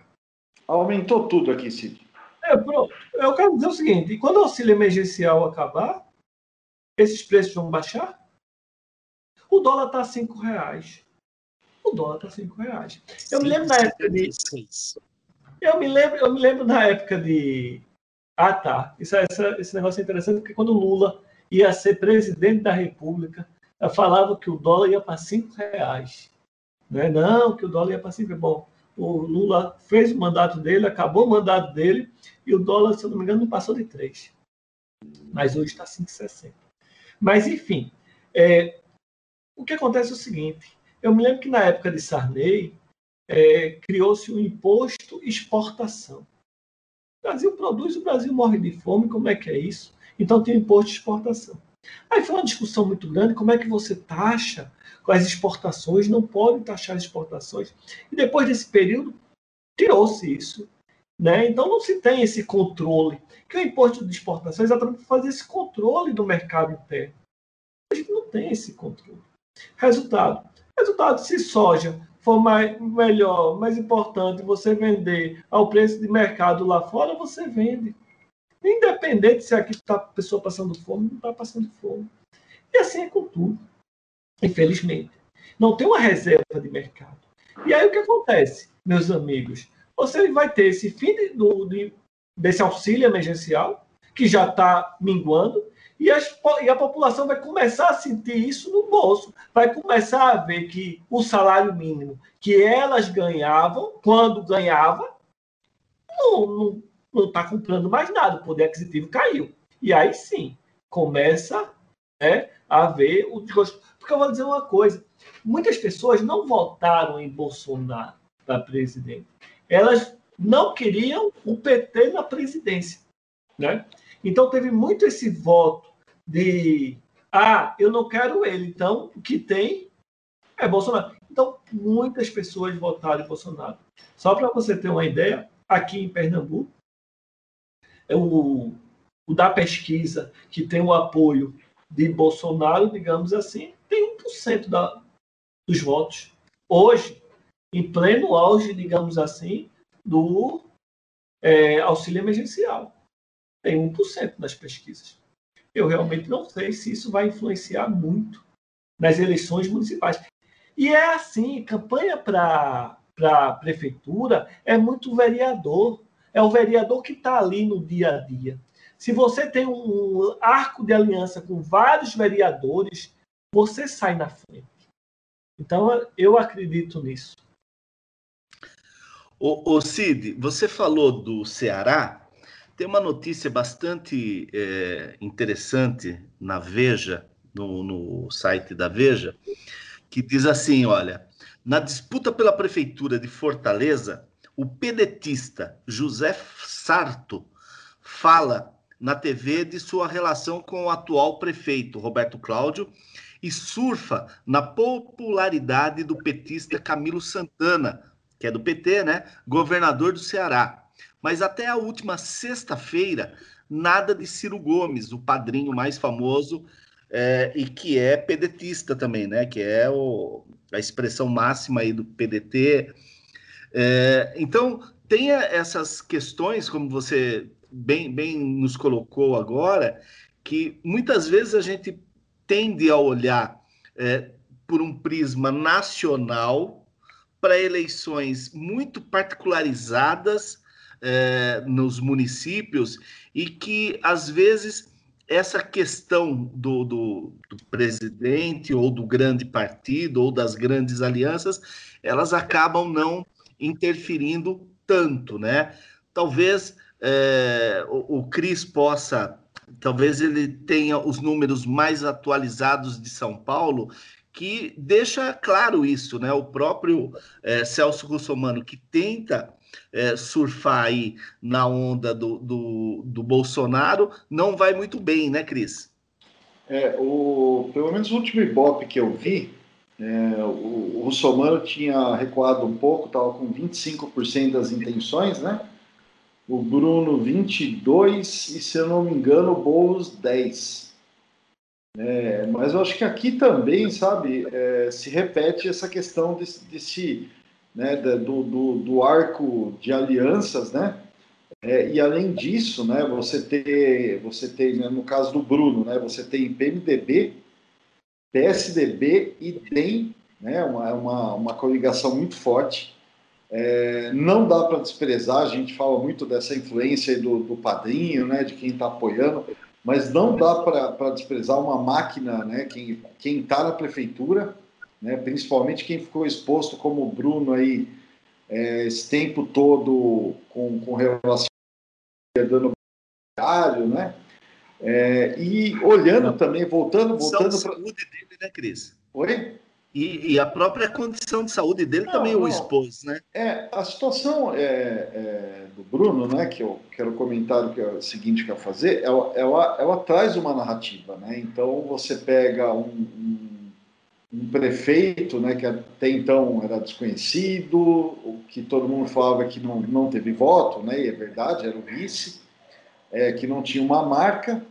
Aumentou tudo aqui, Cid. É, pronto. Eu quero dizer o seguinte: quando o auxílio emergencial acabar, esses preços vão baixar? O dólar está a cinco reais. O dólar está a cinco reais. Eu me lembro na época de. Eu me lembro, eu me lembro na época de. Ah, tá. Isso, essa, esse negócio é interessante porque quando Lula ia ser presidente da República, falava que o dólar ia para cinco reais. Né? Não, que o dólar ia para cinco. Bom, o Lula fez o mandato dele, acabou o mandato dele e o dólar, se eu não me engano, não passou de três. Mas hoje está 5,60. Mas, enfim, é, o que acontece é o seguinte: eu me lembro que na época de Sarney é, criou-se um imposto exportação. O Brasil produz, o Brasil morre de fome, como é que é isso? Então tem imposto de exportação. Aí foi uma discussão muito grande, como é que você taxa com as exportações, não pode taxar as exportações. E depois desse período, tirou-se isso. Né? Então não se tem esse controle, que o imposto de exportação é exatamente para fazer esse controle do mercado interno. A gente não tem esse controle. Resultado. Resultado, se soja for mais, melhor, mais importante você vender ao preço de mercado lá fora, você vende. Independente se aqui está a pessoa passando fome, não está passando fome. E assim é com tudo. Infelizmente. Não tem uma reserva de mercado. E aí o que acontece, meus amigos? Você vai ter esse fim de, do, de, desse auxílio emergencial, que já está minguando, e, as, e, a população vai começar a sentir isso no bolso, vai começar a ver que o salário mínimo que elas ganhavam, quando ganhava, não está comprando mais nada, o poder aquisitivo caiu. E aí sim, começa né, a ver o desgosto. Porque eu vou dizer uma coisa: muitas pessoas não votaram em Bolsonaro para presidente. Elas não queriam o PT na presidência. Né? Então teve muito esse voto de ah, eu não quero ele, então o que tem é Bolsonaro. Então muitas pessoas votaram em Bolsonaro. Só para você ter uma ideia, aqui em Pernambuco, é o, o da pesquisa que tem o apoio de Bolsonaro, digamos assim, tem 1% da, dos votos. Hoje, em pleno auge, digamos assim, do é, auxílio emergencial. Tem 1% das pesquisas. Eu realmente não sei se isso vai influenciar muito nas eleições municipais. E é assim, campanha para a prefeitura é muito vereador. É o vereador que está ali no dia a dia. Se você tem um arco de aliança com vários vereadores, você sai na frente. Então, eu acredito nisso. O Cid, você falou do Ceará. Tem uma notícia bastante é, interessante na Veja, no, no site da Veja, que diz assim: olha, na disputa pela prefeitura de Fortaleza, o pedetista José Sarto fala na TV de sua relação com o atual prefeito Roberto Cláudio e surfa na popularidade do petista Camilo Santana, que é do PT, né? Governador do Ceará. Mas até a última sexta-feira, nada de Ciro Gomes, o padrinho mais famoso é, e que é pedetista também, né? Que é o, a expressão máxima aí do PDT. É, então, tem essas questões, como você bem, bem nos colocou agora, que muitas vezes a gente tende a olhar é, por um prisma nacional para eleições muito particularizadas é, nos municípios e que, às vezes, essa questão do, do, do, presidente ou do grande partido ou das grandes alianças, elas acabam não interferindo tanto, né? Talvez é, o, o Cris possa, talvez ele tenha os números mais atualizados de São Paulo, que deixa claro isso, né? O próprio é, Celso Russomano, que tenta é, surfar aí na onda do, do, do, Bolsonaro, não vai muito bem, né, Cris? É, o, pelo menos o último Ibope que eu vi, é, o, o Russomano tinha recuado um pouco, estava com 25% das intenções, né? O Bruno 22 e, se eu não me engano, o Boulos 10. É, mas eu acho que aqui também, sabe, é, se repete essa questão desse, desse né, do, do, do, arco de alianças, né? É, e além disso, né, você tem, você tem né, no caso do Bruno, né, você tem PMDB, PSDB e DEM, né, uma, uma, uma coligação muito forte. É, não dá para desprezar, a gente fala muito dessa influência do, do padrinho, né, de quem está apoiando, mas não dá para desprezar uma máquina, né, quem está na prefeitura, né? principalmente quem ficou exposto como o Bruno aí é, esse tempo todo com, com relação dando né? É, e olhando também, voltando, voltando para saúde dele, né, Cris? Oi? E, e, a própria condição de saúde dele não, também não. o expôs, né? É, a situação é, é, do Bruno, né, que eu quero comentar que é o seguinte que eu fazer, ela, ela, ela traz uma narrativa, né? Então você pega um, um um prefeito, né, que até então era desconhecido, que todo mundo falava que não, não teve voto, né, e é verdade, era o vice, é, que não tinha uma marca.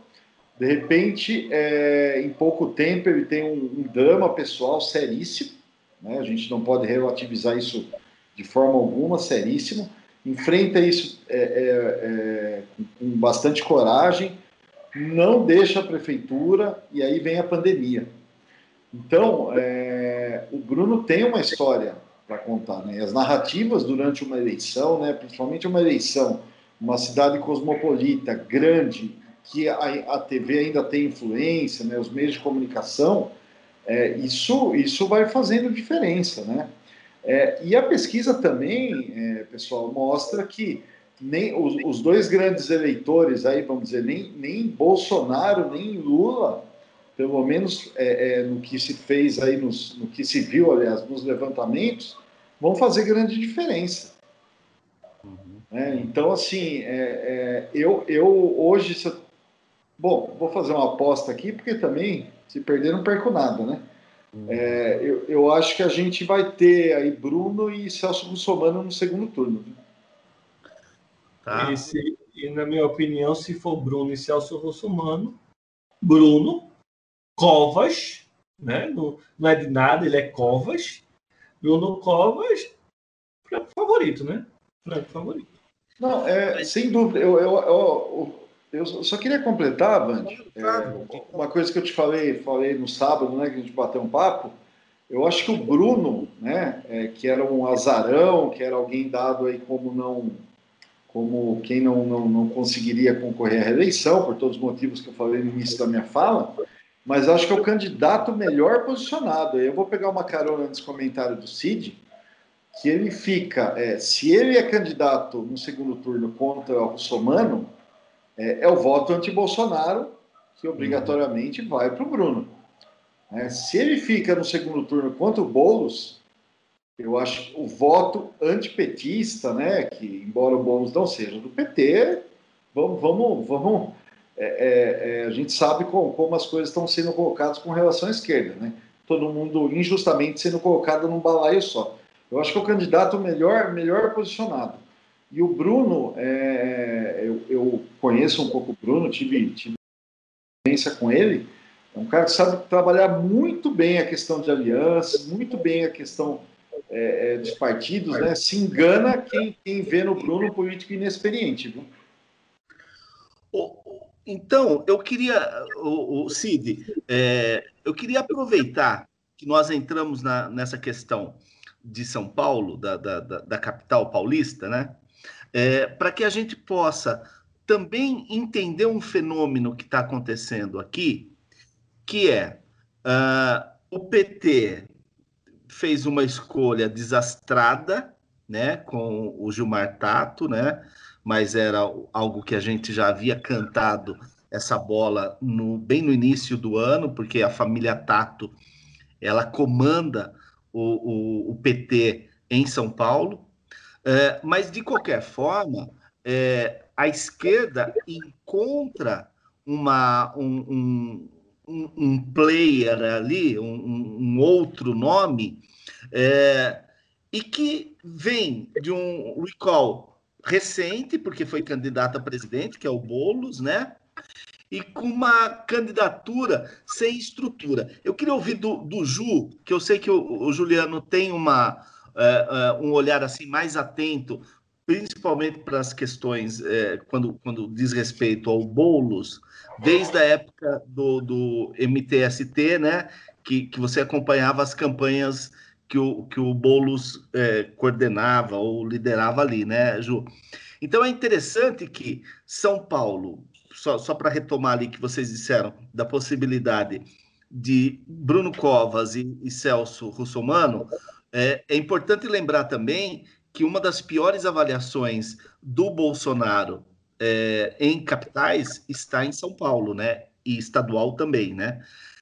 De repente, é, em pouco tempo, ele tem um, um drama pessoal seríssimo, né, a gente não pode relativizar isso de forma alguma, seríssimo. Enfrenta isso é, é, é com bastante coragem, não deixa a prefeitura, e aí vem a pandemia. Então, é, o Bruno tem uma história para contar, né? As narrativas durante uma eleição, né? Principalmente uma eleição, uma cidade cosmopolita grande, que a, a TV ainda tem influência, né? Os meios de comunicação, é, isso isso vai fazendo diferença, né? É, e a pesquisa também, é, pessoal, mostra que nem os, os, dois grandes eleitores aí, vamos dizer, nem, nem Bolsonaro nem Lula pelo menos é, é, no que se fez aí, nos, no que se viu, aliás, nos levantamentos, vão fazer grande diferença. Uhum. É, então, assim, é, é, eu, eu hoje, eu, bom, vou fazer uma aposta aqui, porque também, se perder, não perco nada, né? Uhum. É, eu, eu acho que a gente vai ter aí Bruno e Celso Russomano no segundo turno. Tá. E, e, na minha opinião, se for Bruno e Celso Russomano, Bruno Covas, né? não, não é de nada, ele é Covas. Bruno Covas franco favorito, né? Franco favorito. Não, é, sem dúvida. Eu, eu, eu, eu só queria completar, Band, é, uma coisa que eu te falei, falei no sábado, né, que a gente bateu um papo. Eu acho que o Bruno, né, é, que era um azarão, que era alguém dado aí como não, como quem não, não, não conseguiria concorrer à reeleição, por todos os motivos que eu falei no início da minha fala, mas acho que é o candidato melhor posicionado. Eu vou pegar uma carona nesse comentário do Cid, que ele fica, é, se ele é candidato no segundo turno contra o Russomano, é, é o voto anti-Bolsonaro que obrigatoriamente vai para o Bruno. É, se ele fica no segundo turno contra o Boulos, eu acho que o voto antipetista, né, que embora o Boulos não seja do PT, vamos, vamos, vamos é, é, é, a gente sabe como, como, as coisas estão sendo colocadas com relação à esquerda, né? Todo mundo injustamente sendo colocado num balaio só. Eu acho que é o candidato melhor, melhor posicionado. E o Bruno, é, eu, eu, conheço um pouco o Bruno, tive, tive experiência com ele. É um cara que sabe trabalhar muito bem a questão de alianças, muito bem a questão é, é dos partidos, né? Se engana quem, quem vê no Bruno um político inexperiente. Viu? Então, eu queria, o, o Cid, é, eu queria aproveitar que nós entramos na, nessa questão de São Paulo, da, da, da capital paulista, né? É, para que a gente possa também entender um fenômeno que está acontecendo aqui, que é uh, o PT fez uma escolha desastrada, né, com o Gilmar Tato, né? Mas era algo que a gente já havia cantado essa bola no, bem no início do ano, porque a família Tato ela comanda o, o, o PT em São Paulo. É, mas, de qualquer forma, é, a esquerda encontra uma, um, um, um player ali, um, um outro nome, é, e que vem de um recall recente, porque foi candidato a presidente, que é o Bolos, né? E com uma candidatura sem estrutura. Eu queria ouvir do, do Ju, que eu sei que o, o Juliano tem uma, uh, uh, um olhar assim mais atento, principalmente para as questões uh, quando, quando diz respeito ao Bolos, desde a época do, do MTST, né? Que, que você acompanhava as campanhas que o, que o Boulos é, coordenava ou liderava ali, né, Ju? Então é interessante que São Paulo, só, só para retomar ali que vocês disseram, da possibilidade de Bruno Covas e, e Celso Russomano, é, é importante lembrar também que uma das piores avaliações do Bolsonaro é, em capitais está em São Paulo, né? E estadual também, né?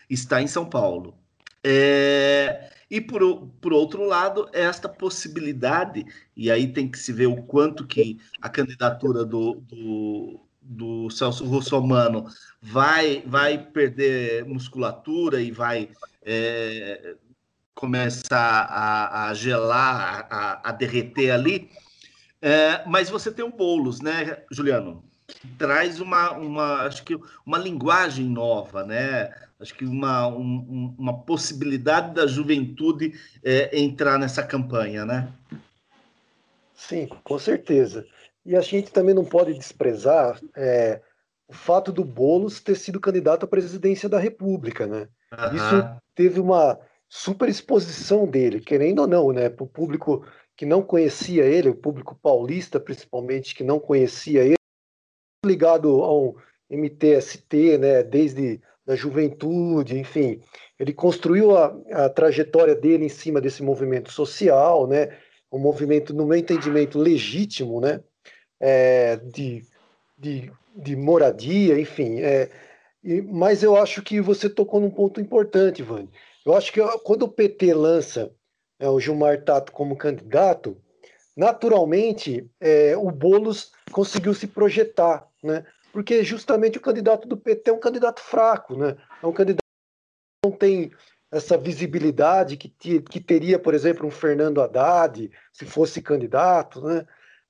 Está em São Paulo. É, e por, por outro lado, esta possibilidade, e aí tem que se ver o quanto que a candidatura do, do, do Celso Russomano vai, vai perder musculatura e vai é, começar a, a gelar, a, a, derreter ali. É, mas você tem o Boulos, né, Juliano? Traz uma, uma, acho que uma linguagem nova, né? Acho que uma, um, uma possibilidade da juventude é, entrar nessa campanha, né? Sim, com certeza. E a gente também não pode desprezar é, o fato do Boulos ter sido candidato à presidência da República, né? Uhum. Isso teve uma super exposição dele, querendo ou não, né? Para o público que não conhecia ele, o público paulista principalmente, que não conhecia ele, ligado ao MTST, né? Desde da juventude, enfim. Ele construiu a, a, trajetória dele em cima desse movimento social, né? um movimento, no meu entendimento, legítimo, né? É, de, de, de, moradia, enfim. É, e, mas eu acho que você tocou num ponto importante, Vani. Eu acho que quando o PT lança é, o Gilmar Tato como candidato, naturalmente é, o Boulos conseguiu se projetar, né? Porque justamente o candidato do PT é um candidato fraco, né? É um candidato que não tem essa visibilidade que, que teria, por exemplo, um Fernando Haddad, se fosse candidato, né?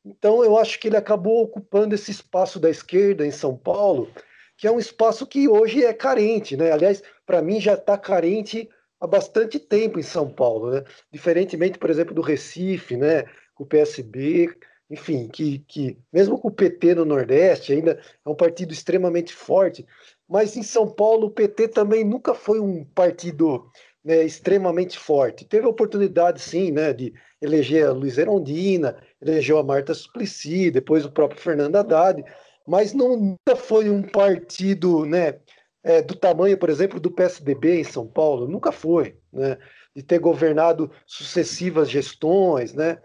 Então, eu acho que ele acabou ocupando esse espaço da esquerda em São Paulo, que é um espaço que hoje é carente, né? Aliás, para mim já está carente há bastante tempo em São Paulo, né? Diferentemente, por exemplo, do Recife, né? com o PSB, enfim, que, que mesmo com o PT no Nordeste, ainda é um partido extremamente forte, mas em São Paulo o PT também nunca foi um partido né, extremamente forte. Teve a oportunidade, sim, né, de eleger a Luiz Erondina, elegeu a Marta Suplicy, depois o próprio Fernando Haddad, mas não, nunca foi um partido né, é, do tamanho, por exemplo, do PSDB em São Paulo, nunca foi, né, de ter governado sucessivas gestões. Né.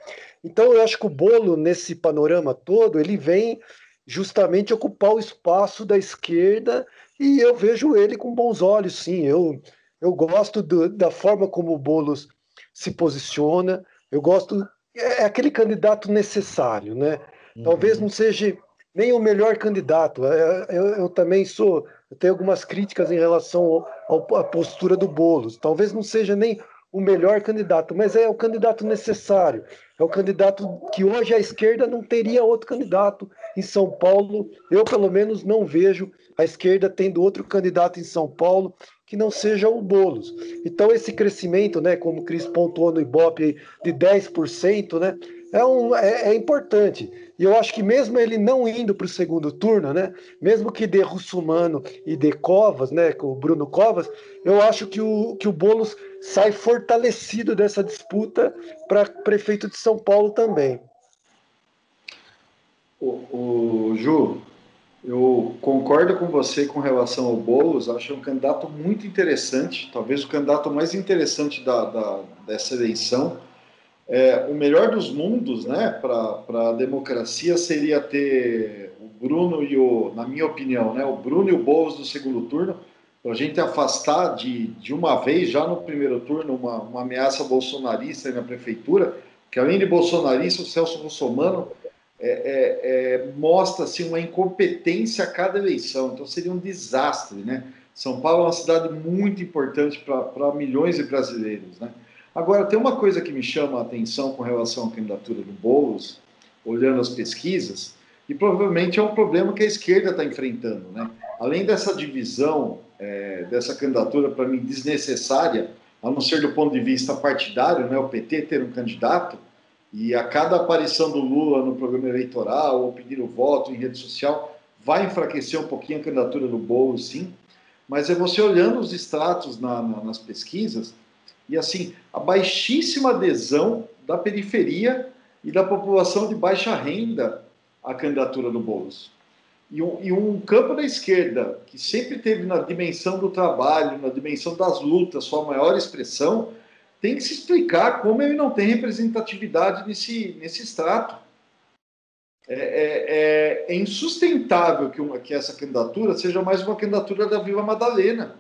Então, eu acho que o Bolo, nesse panorama todo, ele vem justamente ocupar o espaço da esquerda e eu vejo ele com bons olhos, sim. Eu, eu gosto do, da forma como o Boulos se posiciona, eu gosto. É, é aquele candidato necessário, né? Uhum. Talvez não seja nem o melhor candidato. É, eu, eu também sou. Eu tenho algumas críticas em relação à postura do Boulos. Talvez não seja nem o melhor candidato, mas é o candidato necessário. É o candidato que hoje a esquerda não teria outro candidato em São Paulo. Eu, pelo menos, não vejo a esquerda tendo outro candidato em São Paulo que não seja o Boulos. Então, esse crescimento, né, como o Cris pontuou no Ibope, de 10%, né, é, um, é, é, importante. E eu acho que mesmo ele não indo para o segundo turno, né, mesmo que dê Russumano e dê Covas, né, com o Bruno Covas, eu acho que o, que o Boulos sai fortalecido dessa disputa para prefeito de São Paulo também. O, o Ju, eu concordo com você com relação ao Boulos, acho um candidato muito interessante, talvez o candidato mais interessante da, da dessa eleição. É, o melhor dos mundos né, para a democracia seria ter o Bruno e o, na minha opinião, né, o Bruno e o Boulos no segundo turno, para a gente afastar de, de uma vez, já no primeiro turno, uma, uma ameaça bolsonarista na prefeitura, que além de bolsonarista, o Celso Russomano é, é, é, mostra assim, uma incompetência a cada eleição. Então seria um desastre, né? São Paulo é uma cidade muito importante para milhões de brasileiros, né? Agora, tem uma coisa que me chama a atenção com relação à candidatura do Boulos, olhando as pesquisas, e provavelmente é um problema que a esquerda está enfrentando, né? Além dessa divisão, é, dessa candidatura, para mim, desnecessária, a não ser do ponto de vista partidário, né? O PT ter um candidato, e a cada aparição do Lula no programa eleitoral ou pedindo voto em rede social, vai enfraquecer um pouquinho a candidatura do Bolo, sim. Mas é você olhando os extratos na, na, nas pesquisas e assim a baixíssima adesão da periferia e da população de baixa renda à candidatura do Boulos. E um, e um, campo da esquerda que sempre teve na dimensão do trabalho, na dimensão das lutas, sua maior expressão, tem que se explicar como ele não tem representatividade nesse, nesse extrato. É, é, é, é insustentável que, uma, que, essa candidatura seja mais uma candidatura da Vila Madalena.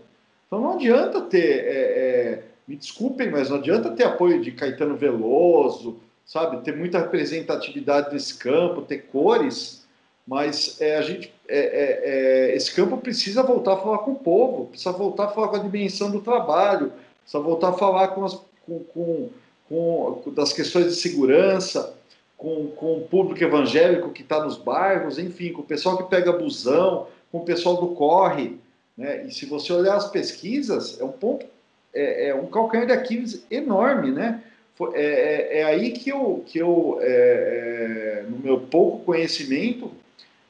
Então não adianta ter, é, é, me desculpem, mas não adianta ter apoio de Caetano Veloso, sabe, ter muita representatividade nesse campo, ter cores, mas é, a gente, esse campo precisa voltar a falar com o povo, precisa voltar a falar com a dimensão do trabalho, precisa voltar a falar com as com, com, com das questões de segurança, com, com o público evangélico que está nos bairros, enfim, com o pessoal que pega busão, com o pessoal do corre. Né? E se você olhar as pesquisas, é um ponto, é, é um calcanhar de Aquiles enorme, né? É, é, é, aí que eu, que eu é, é no meu pouco conhecimento,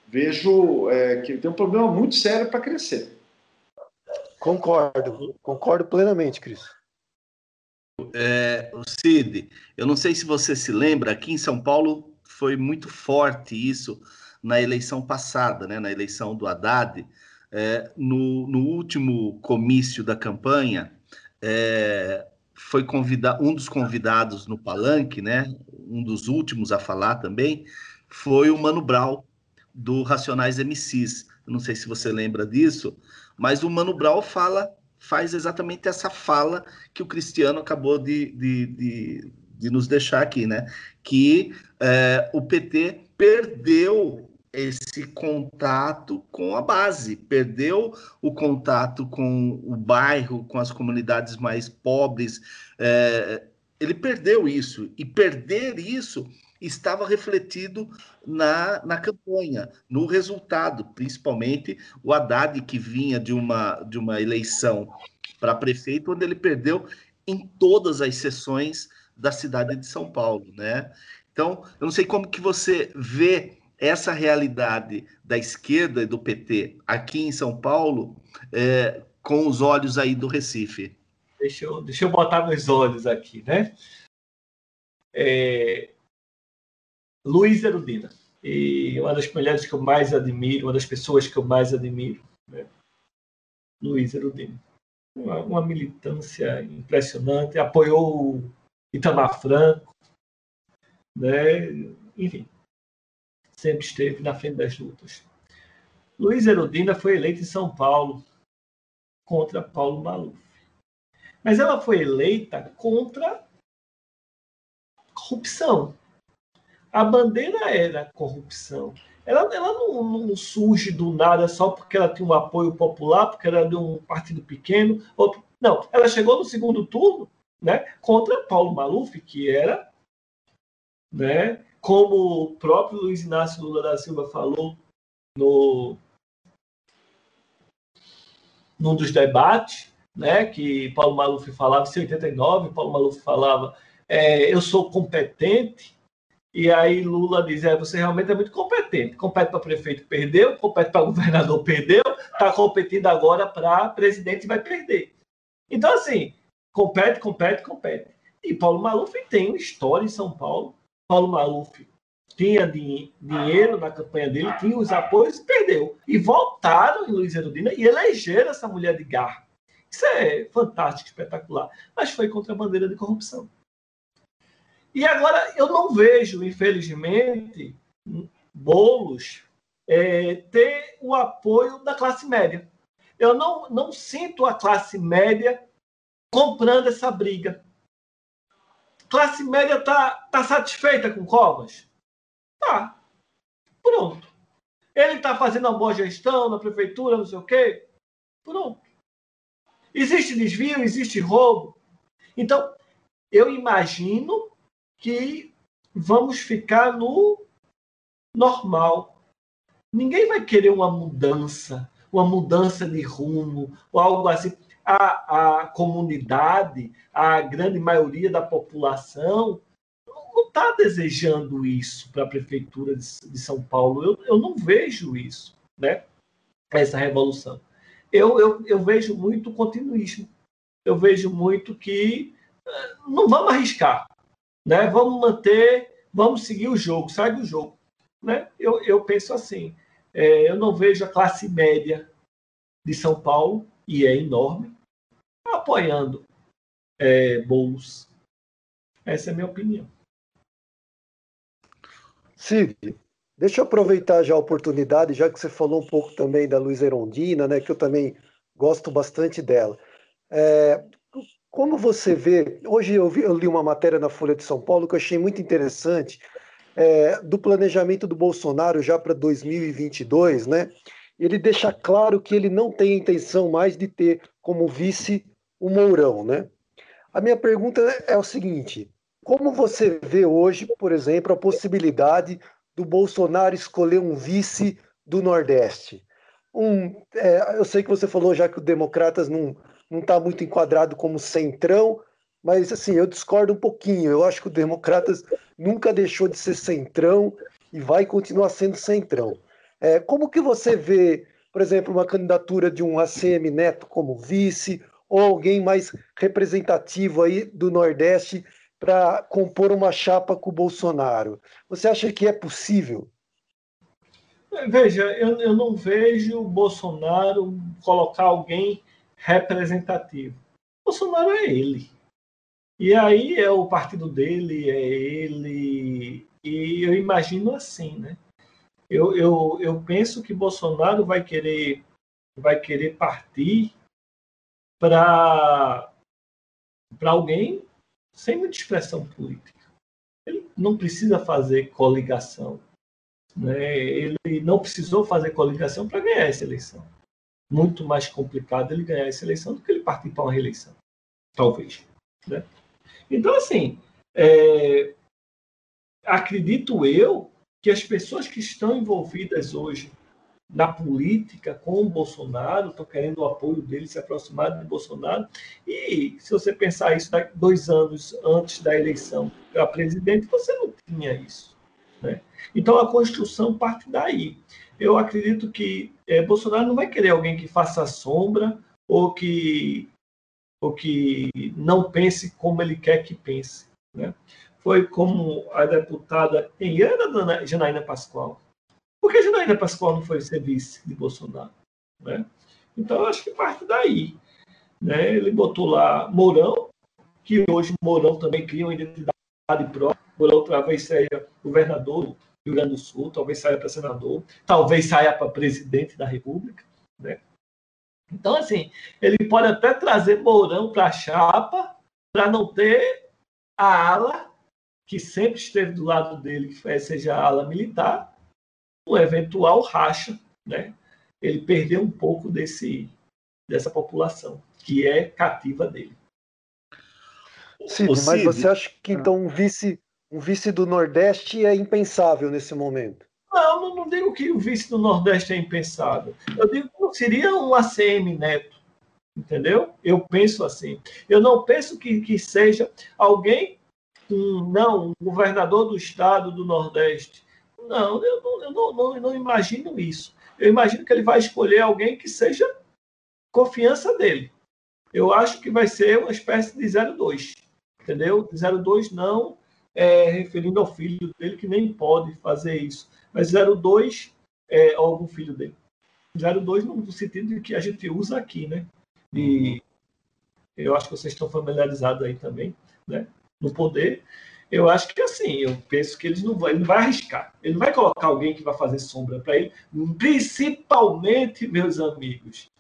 vejo é, que tem um problema muito sério para crescer. Concordo, concordo plenamente, Cris é, o Cid, eu não sei se você se lembra, aqui em São Paulo foi muito forte isso na eleição passada, né, na eleição do Haddad. É, no, no, último comício da campanha, é, foi convidar um dos convidados no palanque, né, um dos últimos a falar também, foi o Mano Brown, do Racionais MCs. Não sei se você lembra disso, mas o Mano Brown fala faz exatamente essa fala que o Cristiano acabou de, de, de, de nos deixar aqui, né? Que é, o PT perdeu esse contato com a base, perdeu o contato com o bairro, com as comunidades mais pobres. É, ele perdeu isso e perder isso estava refletido na, na campanha, no resultado, principalmente o Haddad, que vinha de uma, de uma eleição para prefeito, onde ele perdeu em todas as sessões da cidade de São Paulo, né? Então, eu não sei como que você vê essa realidade da esquerda e do PT aqui em São Paulo é, com os olhos aí do Recife. Deixa eu, deixa eu botar meus olhos aqui, né? É... Luiz Erudina. E uma das mulheres que eu mais admiro, uma das pessoas que eu mais admiro, né? Luiz Erudina. Uma, uma militância impressionante, apoiou Itamar Franco, né? enfim, sempre esteve na frente das lutas. Luiz Erudina foi eleito em São Paulo contra Paulo Maluf. Mas ela foi eleita contra corrupção. A bandeira era corrupção. Ela, ela não, não, surge do nada só porque ela tinha um apoio popular, porque era de um partido pequeno. Ou... Não, ela chegou no segundo turno né, contra Paulo Maluf, que era, né, como o próprio Luiz Inácio Lula da Silva falou no, num dos debates, né, que Paulo Maluf falava, em 89, Paulo Maluf falava, é, eu sou competente, e aí Lula diz, é, você realmente é muito competente, compete para prefeito, perdeu, compete para governador, perdeu, está competindo agora para presidente e vai perder. Então, assim, compete, compete, compete. E Paulo Maluf tem uma história em São Paulo, Paulo Maluf tinha dinheiro na campanha dele, tinha os apoios perdeu. E voltaram em Luiz Erudina e elegeram essa mulher de garra. Isso é fantástico, espetacular. Mas foi contra a bandeira de corrupção. E agora eu não vejo, infelizmente, bolos é, ter o apoio da classe média. Eu não, não sinto a classe média comprando essa briga. Classe média está tá satisfeita com Covas? Tá. Pronto. Ele está fazendo uma boa gestão na prefeitura, não sei o quê. Pronto. Existe desvio, existe roubo. Então, eu imagino que vamos ficar no normal. Ninguém vai querer uma mudança, uma mudança de rumo, ou algo assim. A, a comunidade, a grande maioria da população, não está desejando isso para a prefeitura de, de São Paulo. Eu, eu, não vejo isso, né? Essa revolução. Eu, eu, eu vejo muito continuismo. Eu vejo muito que eh, não vamos arriscar, né? Vamos manter, vamos seguir o jogo, sai do jogo, né? Eu, eu penso assim. É, eu não vejo a classe média de São Paulo e é enorme apoiando é, bolos. Essa é a minha opinião. Cid, deixa eu aproveitar já a oportunidade, já que você falou um pouco também da Luiz Erondina, né, que eu também gosto bastante dela. É, como você vê, hoje eu, vi, eu, li uma matéria na Folha de São Paulo que eu achei muito interessante, é, do planejamento do Bolsonaro já para 2022, né? Ele deixa claro que ele não tem intenção mais de ter como vice o Mourão, né? A minha pergunta é o seguinte: como você vê hoje, por exemplo, a possibilidade do Bolsonaro escolher um vice do Nordeste? Um, é, eu sei que você falou já que o Democratas não não está muito enquadrado como centrão, mas assim eu discordo um pouquinho. Eu acho que o Democratas nunca deixou de ser centrão e vai continuar sendo centrão. É, como que você vê, por exemplo, uma candidatura de um ACM Neto como vice ou alguém mais representativo aí do Nordeste para compor uma chapa com o Bolsonaro. Você acha que é possível? Veja, eu, eu não vejo o Bolsonaro colocar alguém representativo. O Bolsonaro é ele. E aí é o partido dele, é ele. E eu imagino assim, né? Eu, eu, eu penso que Bolsonaro vai querer, vai querer partir para alguém sem muita expressão política. Ele não precisa fazer coligação. Né? Ele não precisou fazer coligação para ganhar essa eleição. Muito mais complicado ele ganhar essa eleição do que ele partir para uma reeleição. Talvez. Né? Então, assim, é... acredito eu que as pessoas que estão envolvidas hoje na política com o Bolsonaro, estão querendo o apoio dele, se aproximar de Bolsonaro. E se você pensar isso dois anos antes da eleição para presidente, você não tinha isso. Né? Então a construção parte daí. Eu acredito que é, Bolsonaro não vai querer alguém que faça sombra ou que, ou que não pense como ele quer que pense. Né? Foi como a deputada Ana Janaína Pascoal por que Janaína Pascoal não foi ser vice de Bolsonaro? Né? Então, acho que parte daí. Né? Ele botou lá Mourão, que hoje Mourão também cria uma identidade própria. Mourão talvez seja governador do Rio Grande do Sul, talvez saia para senador, talvez saia para presidente da República. Né? Então, assim, ele pode até trazer Mourão para a chapa para não ter a ala que sempre esteve do lado dele, que seja a ala militar, um eventual racha, né? ele perdeu um pouco desse, dessa população, que é cativa dele. Cid, mas você acha que então um vice, um vice do Nordeste é impensável nesse momento? Não, não, não digo que o vice do Nordeste é impensável. Eu digo que não seria um ACM Neto. Entendeu? Eu penso assim. Eu não penso que, que seja alguém, um, não, um governador do estado do Nordeste, não, eu, não, eu não, não, não imagino isso. Eu imagino que ele vai escolher alguém que seja confiança dele. Eu acho que vai ser uma espécie de 02, entendeu? 02 não é, referindo ao filho dele, que nem pode fazer isso, mas 02 é algum filho dele. 02 no sentido que a gente usa aqui, né? E eu acho que vocês estão familiarizados aí também, né? No poder. Eu acho que assim, eu penso que ele não vai, ele não vai arriscar. Ele não vai colocar alguém que vai fazer sombra para ele, principalmente, meus amigos.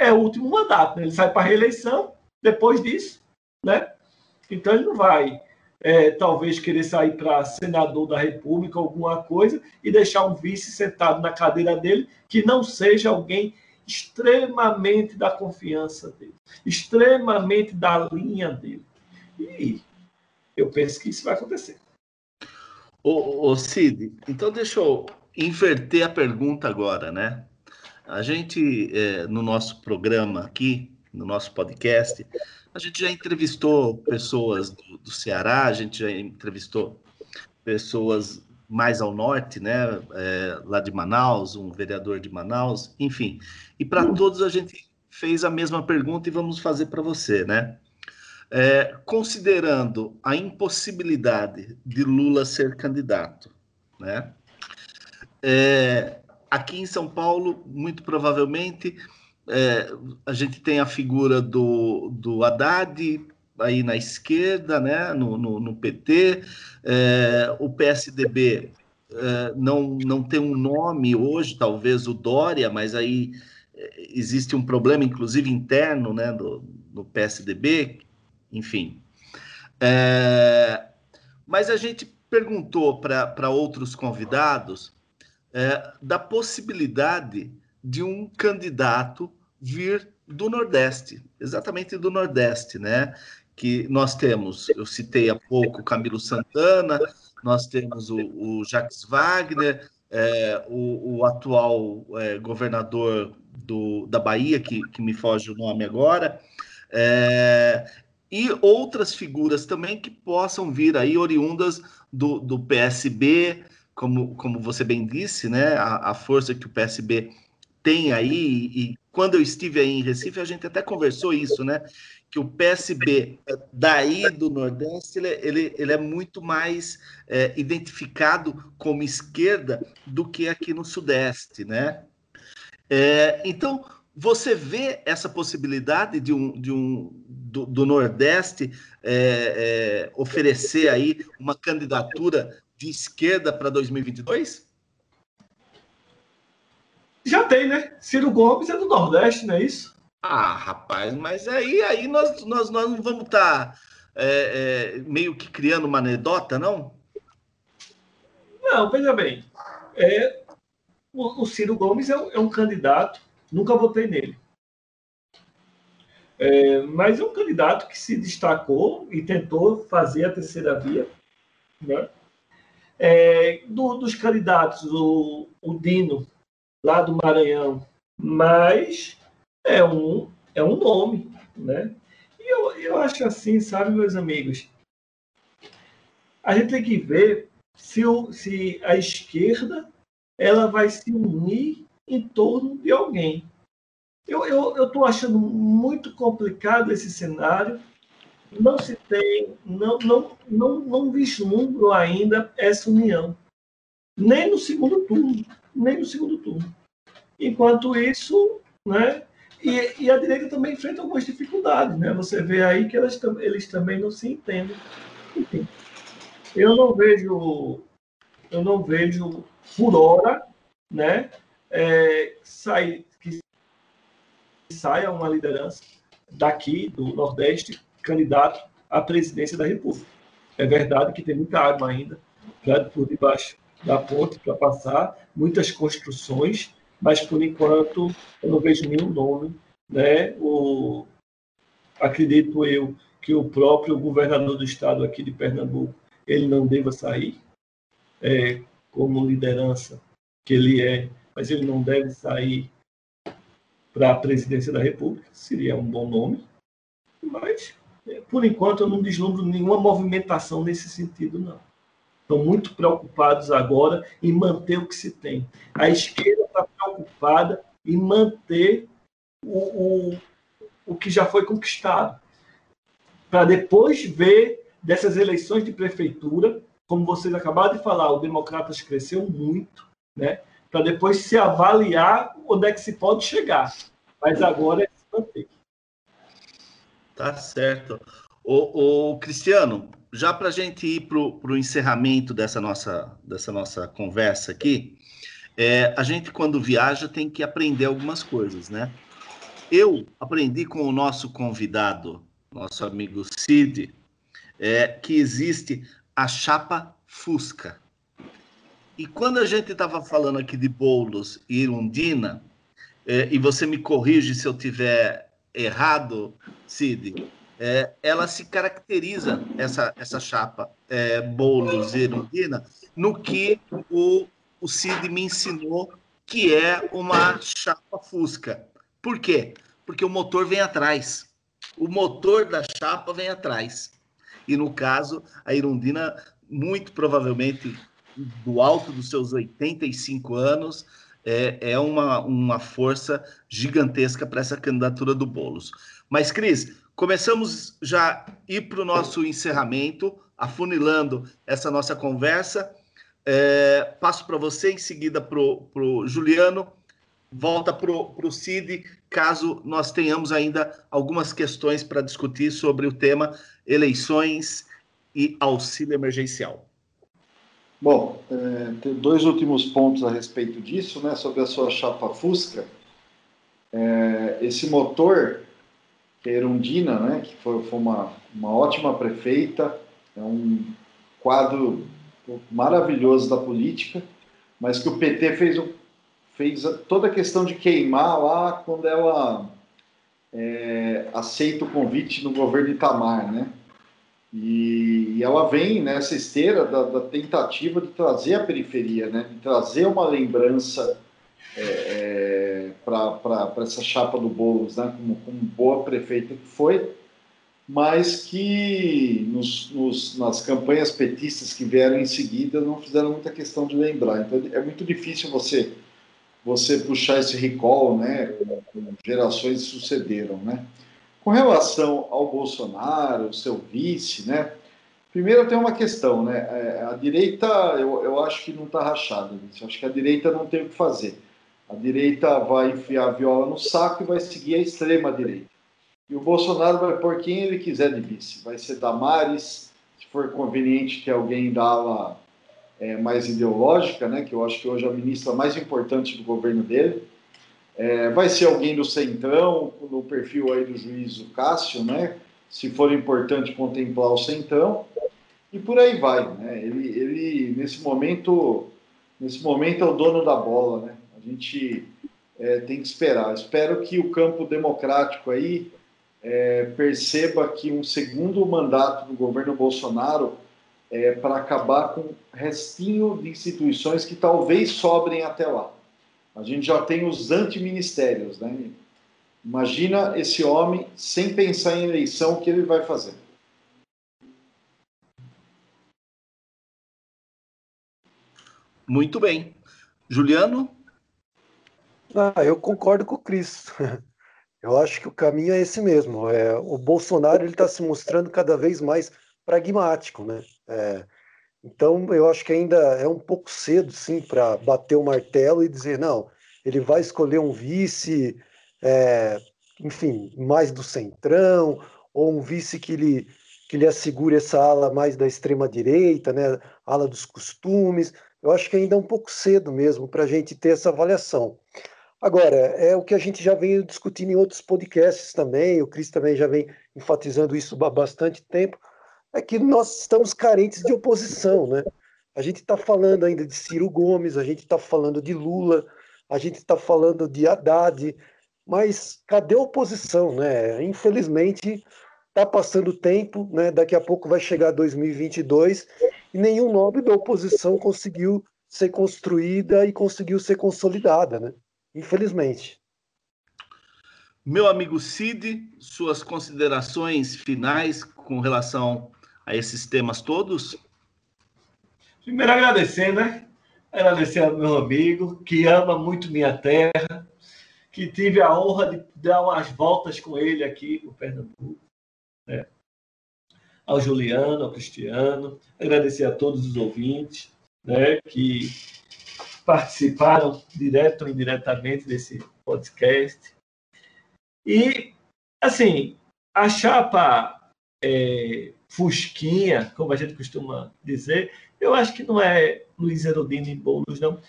É o último mandato, né? ele sai para reeleição depois disso, né? Então ele não vai, é, talvez, querer sair para senador da República, alguma coisa, e deixar um vice sentado na cadeira dele que não seja alguém extremamente da confiança dele, extremamente da linha dele. E eu penso que isso vai acontecer. Ô, ô Cid, então deixa eu inverter a pergunta agora, né? A gente, é, no nosso programa aqui, no nosso podcast, a gente já entrevistou pessoas do, do Ceará, a gente já entrevistou pessoas mais ao norte, né? É, lá de Manaus, um vereador de Manaus, enfim. E para todos a gente fez a mesma pergunta e vamos fazer para você, né? É, considerando a impossibilidade de Lula ser candidato, né? É, aqui em São Paulo, muito provavelmente, é, a gente tem a figura do, do Haddad aí na esquerda, né? no, no, no PT, é, o PSDB é, não, não tem um nome hoje, talvez o Dória, mas aí é, existe um problema, inclusive interno, né, do, do PSDB, enfim. É, mas a gente perguntou para outros convidados é, da possibilidade de um candidato vir do Nordeste, exatamente do Nordeste, né? Que nós temos, eu citei há pouco Camilo Santana, nós temos o, o Jacques Wagner, é, o, o, atual é, governador do, da Bahia, que, que me foge o nome agora, é, e outras figuras também que possam vir aí oriundas do, do PSB, como, como você bem disse, né? A, a força que o PSB tem aí, e quando eu estive aí em Recife, a gente até conversou isso, né? Que o PSB daí do Nordeste, ele, ele, ele é muito mais é, identificado como esquerda do que aqui no Sudeste, né? É, então, você vê essa possibilidade de um, de um do, do Nordeste é, é, oferecer aí uma candidatura de esquerda para 2022? Já tem, né? Ciro Gomes é do Nordeste, não é isso? Ah, rapaz, mas aí, aí nós, nós, nós não vamos estar tá, é, é, meio que criando uma anedota, não? Não, veja bem. É, o, o Ciro Gomes é um, é um candidato Nunca votei nele. É, mas é um candidato que se destacou e tentou fazer a terceira via. Né? É, do, dos candidatos, o, o Dino lá do Maranhão, mas é um, é um nome, né? E eu, eu acho assim, sabe, meus amigos? A gente tem que ver se, o, se a esquerda ela vai se unir em torno de alguém. Eu estou eu, achando muito complicado esse cenário. Não se tem, não, não, não, não vislumbro ainda essa união. Nem no segundo turno, nem no segundo turno. Enquanto isso, né, e, e, a direita também enfrenta algumas dificuldades, né? Você vê aí que elas, eles também não se entendem. Enfim, eu não vejo, eu não vejo por hora, né? É, sair, que saia uma liderança daqui do Nordeste candidato à presidência da República. É verdade que tem muita água ainda já por debaixo da ponte para passar, muitas construções, mas por enquanto eu não vejo nenhum nome. Né? O, acredito eu que o próprio governador do estado aqui de Pernambuco ele não deva sair é, como liderança que ele é, mas ele não deve sair para a presidência da República, seria um bom nome, mas é, por enquanto eu não deslumbro nenhuma movimentação nesse sentido, não estão muito preocupados agora em manter o que se tem. A esquerda está preocupada em manter o, o, o que já foi conquistado, para depois ver dessas eleições de prefeitura, como vocês acabaram de falar, o Democratas cresceu muito, né? Para depois se avaliar onde é que se pode chegar. Mas agora é se manter. Tá certo. O, o Cristiano, já para a gente ir para o encerramento dessa nossa, dessa nossa conversa aqui, é, a gente, quando viaja, tem que aprender algumas coisas, né? Eu aprendi com o nosso convidado, nosso amigo Cid, é, que existe a chapa Fusca. E quando a gente estava falando aqui de bolos e Irundina, é, e você me corrige se eu tiver errado, Cid, é, ela se caracteriza, essa, essa chapa é, Boulos e Erundina, no que o, o Cid me ensinou que é uma chapa Fusca. Por quê? Porque o motor vem atrás. O motor da chapa vem atrás. E no caso, a Irundina, muito provavelmente, do alto dos seus 85 anos, é, é uma, uma força gigantesca para essa candidatura do Boulos. Mas, Cris, Começamos já ir para o nosso encerramento, afunilando essa nossa conversa. É, passo para você, em seguida para o Juliano, volta para o Cid, caso nós tenhamos ainda algumas questões para discutir sobre o tema eleições e auxílio emergencial. Bom, é, dois últimos pontos a respeito disso, né, sobre a sua chapa Fusca. É, esse motor que é Erundina, né, que foi, foi uma, uma ótima prefeita, é um quadro maravilhoso da política, mas que o PT fez, fez toda a questão de queimar lá quando ela é, aceita o convite no governo Itamar, né? E, ela vem nessa esteira da, da, tentativa de trazer a periferia, né? De trazer uma lembrança é, é, para essa chapa do Boulos, né, como, como, boa prefeita que foi, mas que nos, nos, nas campanhas petistas que vieram em seguida não fizeram muita questão de lembrar. Então é muito difícil você você puxar esse recall, né, gerações sucederam, né. Com relação ao Bolsonaro, seu vice, né, Primeiro tem uma questão, né? É, a direita, eu, eu acho que não está rachada. Eu acho que a direita não tem o que fazer. A direita vai enfiar a viola no saco e vai seguir a extrema direita. E o Bolsonaro vai pôr quem ele quiser de vice. Vai ser Damares, se for conveniente ter alguém da ala é, mais ideológica, né, que eu acho que hoje é a ministra mais importante do governo dele. É, vai ser alguém do Centrão, no perfil aí do juiz Cássio, né, se for importante contemplar o Centrão. E por aí vai. Né? Ele, ele, nesse momento, nesse momento é o dono da bola, né? A gente é, tem que esperar. Espero que o campo democrático aí é, perceba que um segundo mandato do governo Bolsonaro é para acabar com restinho de instituições que talvez sobrem até lá. A gente já tem os antiministérios, né? Imagina esse homem sem pensar em eleição, o que ele vai fazer? Muito bem. Juliano? Ah, eu concordo com o Cris. Eu acho que o caminho é esse mesmo. É, o Bolsonaro ele está se mostrando cada vez mais pragmático, né? É, então eu acho que ainda é um pouco cedo, sim, para bater o martelo e dizer não, ele vai escolher um vice, é, enfim, mais do centrão ou um vice que lhe que lhe assegure essa ala mais da extrema direita, né? Ala dos costumes. Eu acho que ainda é um pouco cedo mesmo para a gente ter essa avaliação. Agora, é o que a gente já vem discutindo em outros podcasts também, o Cris também já vem enfatizando isso há bastante tempo, é que nós estamos carentes de oposição, né? A gente está falando ainda de Ciro Gomes, a gente está falando de Lula, a gente está falando de Haddad, mas cadê a oposição, né? Infelizmente, está passando o tempo, né? Daqui a pouco vai chegar 2022 e nenhum nome da oposição conseguiu ser construída e conseguiu ser consolidada, né? Infelizmente. Meu amigo Cid, suas considerações finais com relação a esses temas todos? Primeiro agradecer, né? Agradecer ao meu amigo que ama muito minha terra, que tive a honra de dar umas voltas com ele aqui no Pernambuco. Né? ao Juliano, ao Cristiano, agradecer a todos os ouvintes né, que participaram direto ou indiretamente desse podcast. E, assim, a chapa é, Fusquinha, como a gente costuma dizer, eu acho que não é Luiz Erodini e Boulos, não.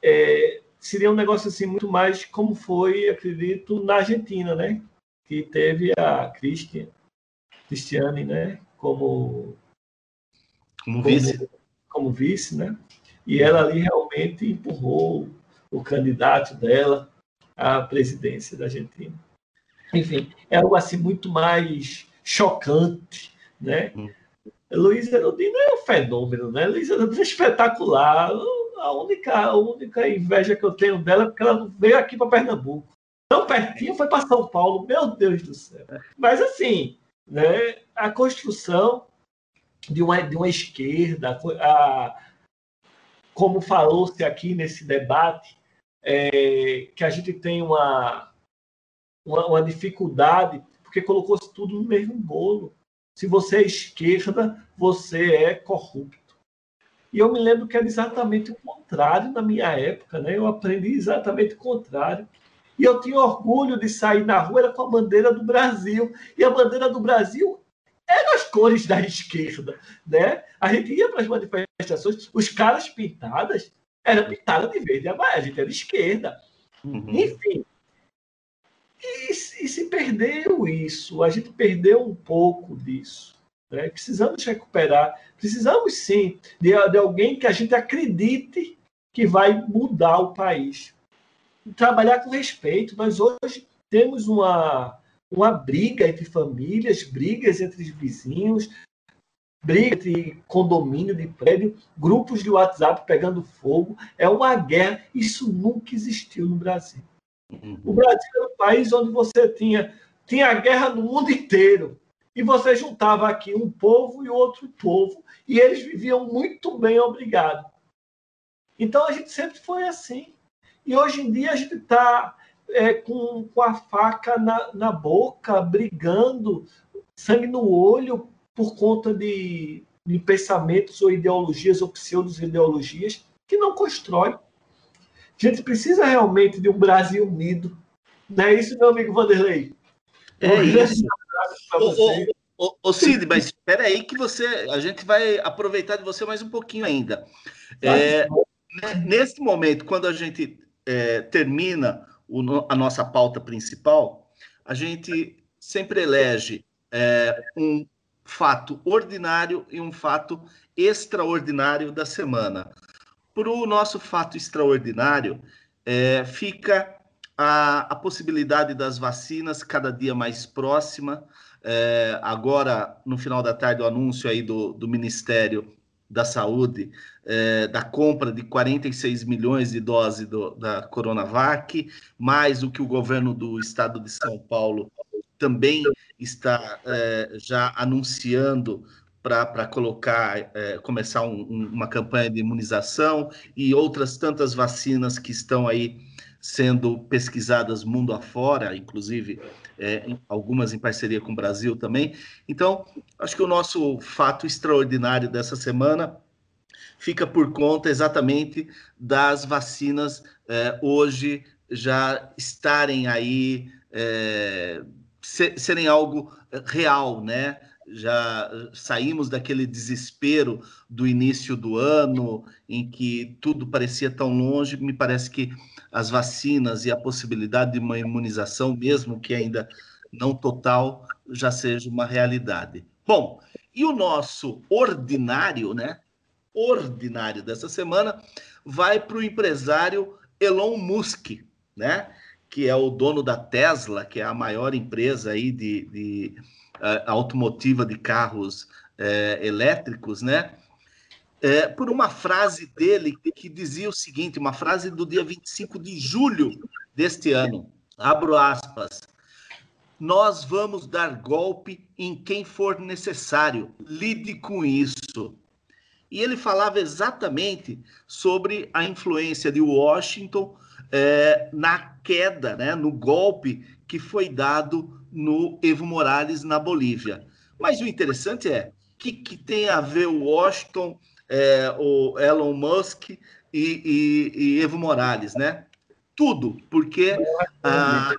É, seria um negócio assim muito mais como foi, acredito, na Argentina, né? Que teve a Christian, Cristiane, né, como, como vice, como, como vice, né? E ela ali realmente empurrou o candidato dela à presidência da Argentina. Enfim, é algo assim muito mais chocante, né? Hum. Luiz Erudino é um fenômeno, né? Luiz Erudino é espetacular. A única, a única inveja que eu tenho dela é porque ela veio aqui para Pernambuco. Tão pertinho foi para São Paulo, meu Deus do céu. Mas assim, né, a construção de uma, de uma esquerda, a, como falou-se aqui nesse debate, é, que a gente tem uma, uma, uma dificuldade, porque colocou-se tudo no mesmo bolo. Se você é esquerda, você é corrupto. E eu me lembro que era exatamente o contrário na minha época, né? Eu aprendi exatamente o contrário. E eu tinha orgulho de sair na rua era com a bandeira do Brasil. E a bandeira do Brasil era as cores da esquerda, né? A gente ia para as manifestações, os caras pintadas eram pintadas de verde e amarelo, a gente era esquerda. Uhum. Enfim. E, e, se perdeu isso, a gente perdeu um pouco disso. Né? Precisamos recuperar, precisamos sim de, de alguém que a gente acredite que vai mudar o país trabalhar com respeito. Nós hoje temos uma, uma briga entre famílias, brigas entre vizinhos, briga entre condomínio de prédio, grupos de WhatsApp pegando fogo. É uma guerra. Isso nunca existiu no Brasil. O Brasil era um país onde você tinha, tinha guerra no mundo inteiro. E você juntava aqui um povo e outro povo, e eles viviam muito bem, obrigado. Então a gente sempre foi assim. E hoje em dia a gente está é, com, com a faca na, na boca, brigando, sangue no olho, por conta de, de pensamentos ou ideologias ou pseudo-ideologias que não constrói. A gente precisa realmente de um Brasil unido. Não é isso, meu amigo Vanderlei? É isso. Ô, ô, ô, Cid, mas espera aí que você, a gente vai aproveitar de você mais um pouquinho ainda. É, nesse momento, quando a gente é, termina o, a nossa pauta principal, a gente sempre elege é, um fato ordinário e um fato extraordinário da semana. Para o nosso fato extraordinário, é, fica a, a, possibilidade das vacinas cada dia mais próxima. É, agora, no final da tarde, o anúncio aí do, do Ministério da Saúde é, da compra de 46 milhões de doses do, da Coronavac, mais o que o governo do estado de São Paulo também está é, já anunciando para colocar, é, começar um, um, uma campanha de imunização e outras tantas vacinas que estão aí sendo pesquisadas mundo afora, inclusive é, algumas em parceria com o Brasil também. Então, acho que o nosso fato extraordinário dessa semana fica por conta exatamente das vacinas é, hoje já estarem aí, é, serem algo real, né? Já saímos daquele desespero do início do ano, em que tudo parecia tão longe. Me parece que as vacinas e a possibilidade de uma imunização, mesmo que ainda não total, já seja uma realidade. Bom, e o nosso ordinário, né? ordinário dessa semana vai para o empresário Elon Musk, né? Que é o dono da Tesla, que é a maior empresa aí de, de automotiva de carros uh, elétricos, né? É, por uma frase dele que dizia o seguinte, uma frase do dia 25 de julho deste ano, abro aspas, nós vamos dar golpe em quem for necessário, lide com isso. E ele falava exatamente sobre a influência de Washington é, na queda, né, no golpe que foi dado no Evo Morales na Bolívia. Mas o interessante é que, que tem a ver o Washington, é, o Elon Musk e, e, e, Evo Morales, né? Tudo, porque a,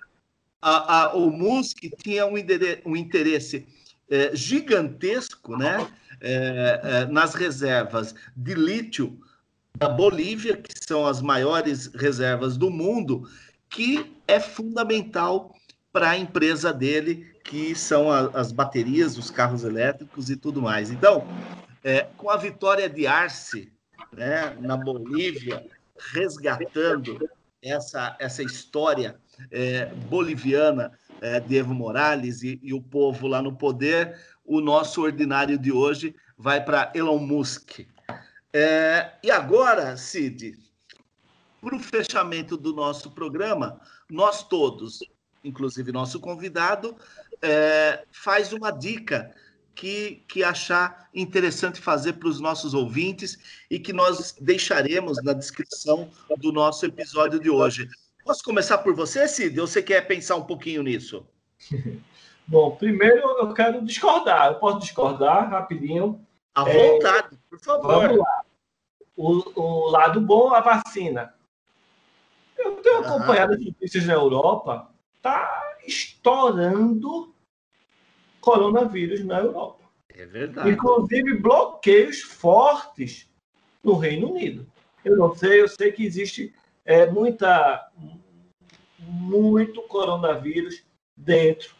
a, a, o Musk tinha um, um interesse é, gigantesco, né? é, é, nas reservas de lítio da Bolívia, que são as maiores reservas do mundo, que é fundamental para a empresa dele, que são a, as baterias, os carros elétricos e tudo mais. Então, é, com a vitória de Arce né, na Bolívia, resgatando essa, essa história é, boliviana é, de Evo Morales e, e, o povo lá no poder, o nosso ordinário de hoje vai para Elon Musk. É, e agora, Cid, para o fechamento do nosso programa, nós todos, inclusive nosso convidado, é, faz uma dica que, que achar interessante fazer para os nossos ouvintes e que nós deixaremos na descrição do nosso episódio de hoje. Posso começar por você, Cid? Ou você quer pensar um pouquinho nisso? Bom, primeiro eu quero discordar. Eu posso discordar rapidinho. À vontade, é, por favor. Vamos lá. O, o, lado bom, a vacina. Eu tenho acompanhado as notícias na Europa, tá estourando coronavírus na Europa. É verdade. Inclusive bloqueios fortes no Reino Unido. Eu não sei, eu sei que existe é, muita, muito coronavírus dentro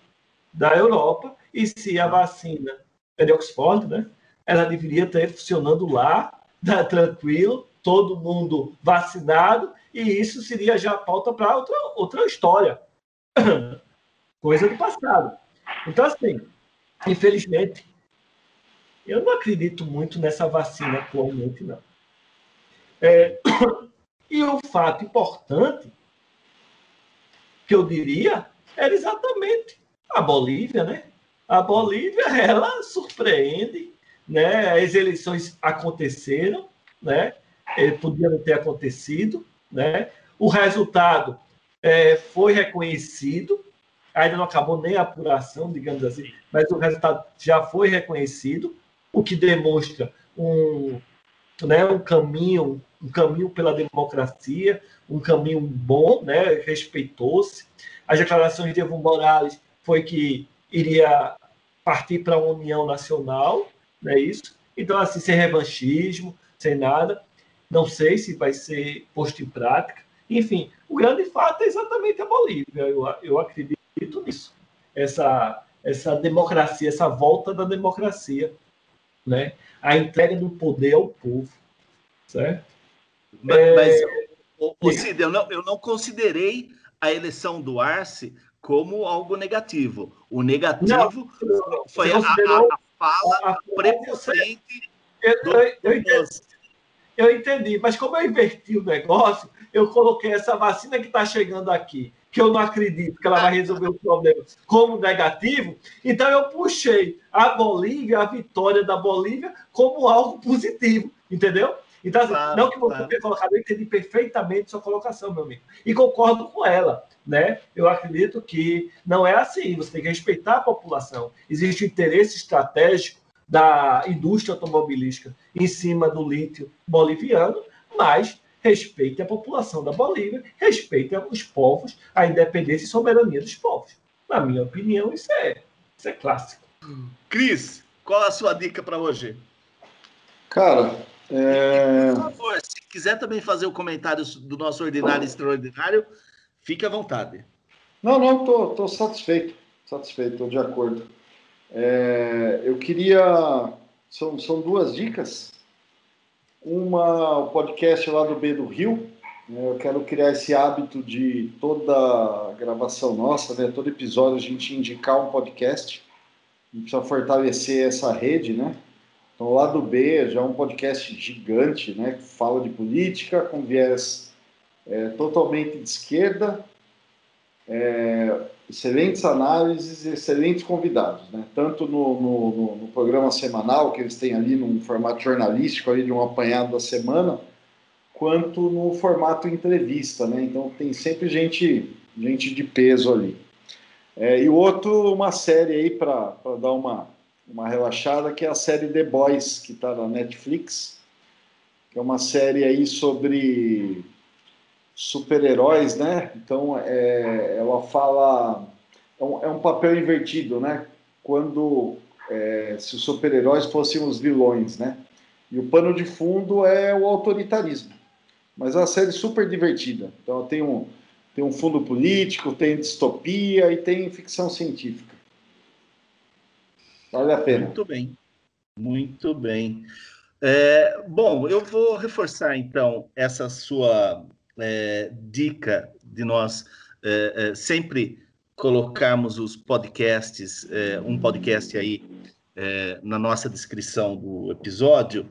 da Europa, e se a vacina é de Oxford, né, ela deveria estar funcionando lá, tá, tranquilo, todo mundo vacinado, e isso seria já pauta para outra, outra história. Coisa do passado. Então, assim, infelizmente, eu não acredito muito nessa vacina atualmente, não. É, e o fato importante, que eu diria, era exatamente a Bolívia, né? A Bolívia, ela surpreende, né? As eleições aconteceram, né? É, podiam ter acontecido, né? O resultado é, foi reconhecido, ainda não acabou nem a apuração, digamos assim, mas o resultado já foi reconhecido, o que demonstra um, né, um caminho, um caminho pela democracia, um caminho bom, né, respeitou-se. As declarações de Evo Morales foi que iria partir para a União Nacional, não é isso? Então, assim, sem revanchismo, sem nada. Não sei se vai ser posto em prática. Enfim, o grande fato é exatamente a Bolívia. Eu, eu acredito nisso. Essa, essa democracia, essa volta da democracia, né? A entrega do poder ao povo, certo? Mas, é... mas o, o Cid, eu não, eu não considerei a eleição do Arce como algo negativo. O negativo não, foi a, a, a, fala prepotente Eu, eu, eu, entendi, eu entendi, mas como eu inverti o negócio, eu coloquei essa vacina que está chegando aqui, que eu não acredito que ela vai resolver o problema, como negativo. Então eu puxei a Bolívia, a vitória da Bolívia, como algo positivo, entendeu? Então, assim, claro, não que você claro. tenha colocado, eu entendi perfeitamente sua colocação, meu amigo. E concordo com ela. Né? Eu acredito que não é assim. Você tem que respeitar a população. Existe um interesse estratégico da indústria automobilística em cima do lítio boliviano, mas respeite a população da Bolívia, respeite os povos, a independência e soberania dos povos. Na minha opinião, isso é, isso é clássico. Cris, qual a sua dica para hoje? Cara, é... por favor, se quiser também fazer o comentário do nosso ordinário extraordinário, fique à vontade. Não, não, tô, tô satisfeito, satisfeito, estou de acordo. É, eu queria. São, são duas dicas. Uma, o podcast lá do B do Rio. Né, eu quero criar esse hábito de toda gravação nossa, né, todo episódio, a gente indicar um podcast. A gente precisa fortalecer essa rede, né? Então, lá do B já é um podcast gigante, né? Que fala de política com viés é, totalmente de esquerda. É, excelentes análises e excelentes convidados, né? tanto no, no, no, programa semanal, que eles têm ali num formato jornalístico, ali de um apanhado da semana, quanto no formato entrevista, né? então tem sempre gente, gente de peso ali. É, e o outro, uma série aí para dar uma, uma relaxada, que é a série The Boys, que está na Netflix, que é uma série aí sobre super-heróis, né? Então, é, ela fala. É um, é um, papel invertido, né? Quando. É, se os super-heróis fossem os vilões, né? E o pano de fundo é o autoritarismo. Mas é uma série super divertida. Então, tem um, tem um fundo político, tem distopia e tem ficção científica. Vale a pena. Muito bem. Muito bem. É, bom, eu vou reforçar então essa sua é, dica de nós é, é, sempre colocarmos os podcasts, é, um podcast aí é, na nossa descrição do episódio,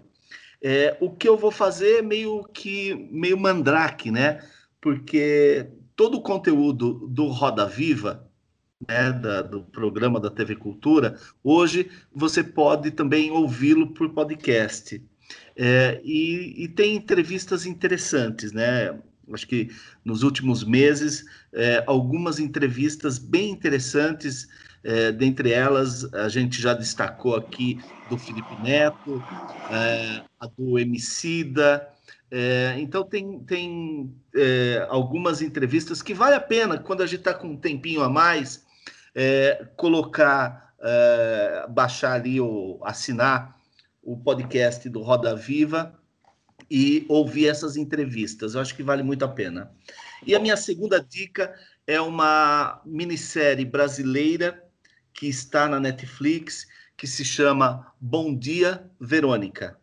o que eu vou fazer é meio que meio mandrake, né? Porque todo o conteúdo do Roda Viva, né, da, do programa da TV Cultura, hoje você pode também ouvi-lo por podcast. É, e, e, tem entrevistas interessantes, né? acho que nos últimos meses, é, algumas entrevistas bem interessantes, é, dentre elas a gente já destacou aqui do Felipe Neto, é, a do Emicida, é, então tem, tem é, algumas entrevistas que vale a pena, quando a gente está com um tempinho a mais, é, colocar, baixar ali ou assinar o podcast do Roda Viva, e ouvir essas entrevistas. Eu acho que vale muito a pena. E a minha segunda dica é uma minissérie brasileira que está na Netflix, que se chama Bom Dia, Verônica.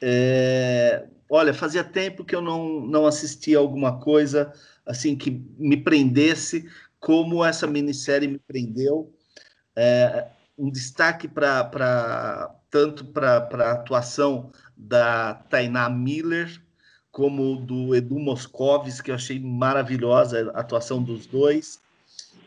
É... Olha, fazia tempo que eu não, não assistia alguma coisa assim que me prendesse como essa minissérie me prendeu. É, um destaque para tanto para a atuação da Tainá Miller, como do Edu Moscovis, que eu achei maravilhosa a atuação dos dois,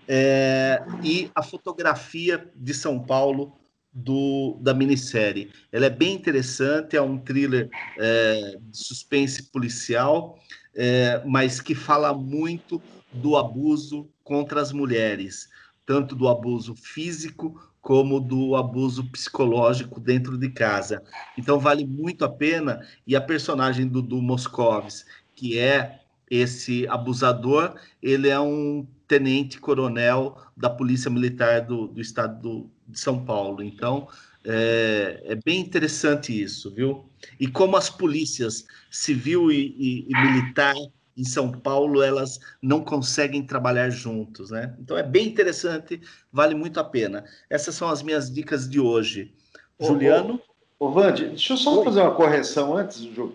é, e a fotografia de São Paulo do, da minissérie. Ela é bem interessante, é um thriller é, de suspense policial, é, mas que fala muito do abuso contra as mulheres, tanto do abuso físico como do abuso psicológico dentro de casa. Então vale muito a pena e a personagem do, do Moscovis, que é esse abusador, ele é um tenente coronel da Polícia Militar do, do Estado do, de São Paulo. Então é, é, bem interessante isso, viu? E como as polícias civil e, e, e militar em São Paulo elas não conseguem trabalhar juntos, né? Então é bem interessante, vale muito a pena. Essas são as minhas dicas de hoje. Ô, Juliano? Ô, Vande, deixa eu só Oi. fazer uma correção antes, Ju.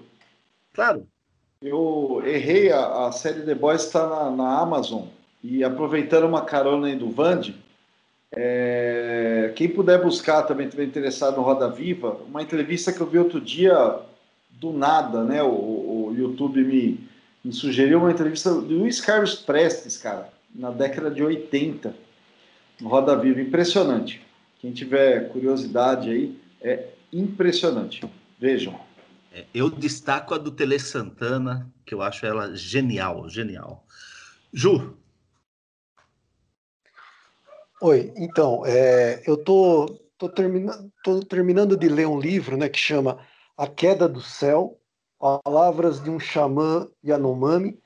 Claro. Eu errei, a, a série The Boys está na, na, Amazon e aproveitando uma carona aí do Vande, é, quem puder buscar também, estiver interessado no Roda Viva, uma entrevista que eu vi outro dia, do nada, né? O, o YouTube me, me, sugeriu uma entrevista do Luiz Carlos Prestes, cara, na década de 80, no Roda Viva. Impressionante. Quem tiver curiosidade aí, é impressionante. Vejam. É, eu destaco a do Tele Santana, que eu acho ela genial, genial. Ju. Oi, então, é, eu tô, tô, termina, tô terminando de ler um livro né, que chama A Queda do Céu, Palavras de um Xamã Yanomami.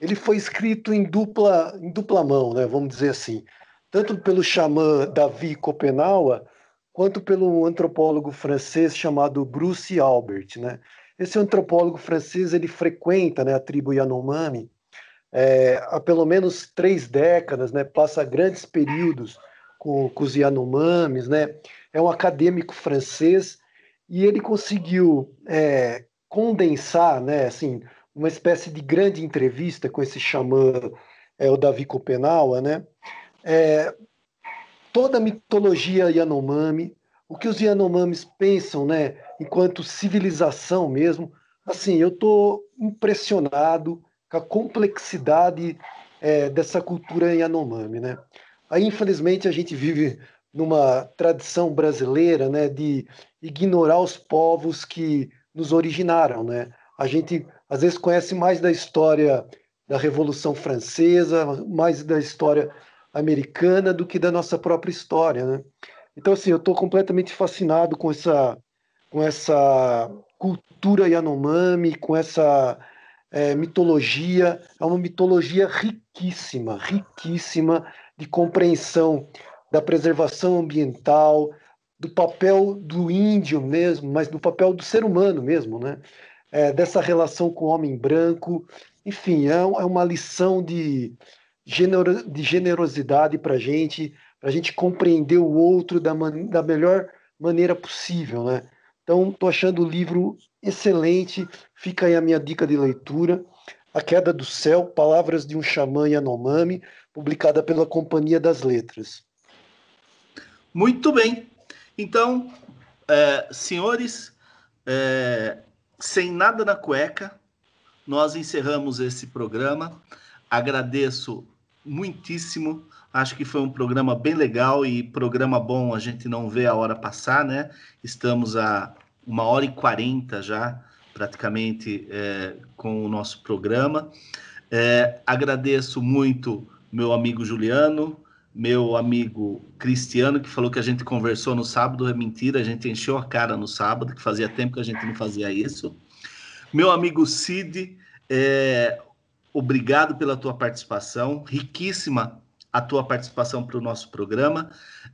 Ele foi escrito em dupla, em dupla mão, né, vamos dizer assim, tanto pelo xamã Davi Copenaua, quanto pelo antropólogo francês chamado Bruce Albert. Né? Esse antropólogo francês ele frequenta né, a tribo Yanomami é, há pelo menos três décadas, né, passa grandes períodos com, com os Yanomamis, né, é um acadêmico francês e ele conseguiu é, condensar, né, assim, uma espécie de grande entrevista com esse xamã, é, o Davi Copenaua, né, é, toda a mitologia Yanomami, o que os Yanomamis pensam, né, enquanto civilização mesmo. Assim, eu estou impressionado com a complexidade é, dessa cultura Yanomami, né? Aí, infelizmente, a gente vive numa tradição brasileira, né, de ignorar os povos que nos originaram, né? A gente às vezes conhece mais da história da Revolução Francesa, mais da história americana do que da nossa própria história, né? Então, assim, eu estou completamente fascinado com essa, com essa cultura Yanomami, com essa é, mitologia. É uma mitologia riquíssima, riquíssima de compreensão da preservação ambiental, do papel do índio mesmo, mas do papel do ser humano mesmo, né? É, dessa relação com o homem branco. Enfim, é, é uma lição de, de generosidade para a gente, para a gente compreender o outro da, man da melhor maneira possível, né? Então, estou achando o livro excelente. Fica aí a minha dica de leitura. A Queda do Céu, Palavras de um Xamã Yanomami, publicada pela Companhia das Letras. Muito bem. Então, é, senhores, é, sem nada na cueca, nós encerramos esse programa. Agradeço muitíssimo. Acho que foi um programa bem legal e programa bom a gente não vê a hora passar, né? Estamos a uma hora e quarenta já, praticamente, é, com o nosso programa. É, agradeço muito meu amigo Juliano, meu amigo Cristiano, que falou que a gente conversou no sábado, é mentira, a gente encheu a cara no sábado, que fazia tempo que a gente não fazia isso. Meu amigo Cid, é, obrigado pela tua participação, riquíssima a tua participação para o nosso programa.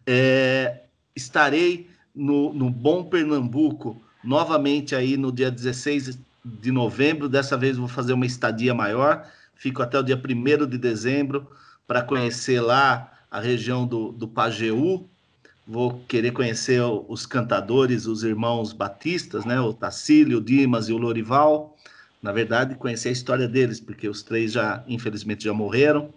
É, estarei no, no Bom Pernambuco novamente aí no dia 16 de novembro. Dessa vez vou fazer uma estadia maior, fico até o dia 1 de dezembro para conhecer lá a região do, do Pajeú. Vou querer conhecer os cantadores, os irmãos batistas, né? O Tacílio, o Dimas e o Lorival na verdade, conhecer a história deles, porque os três já, infelizmente, já morreram.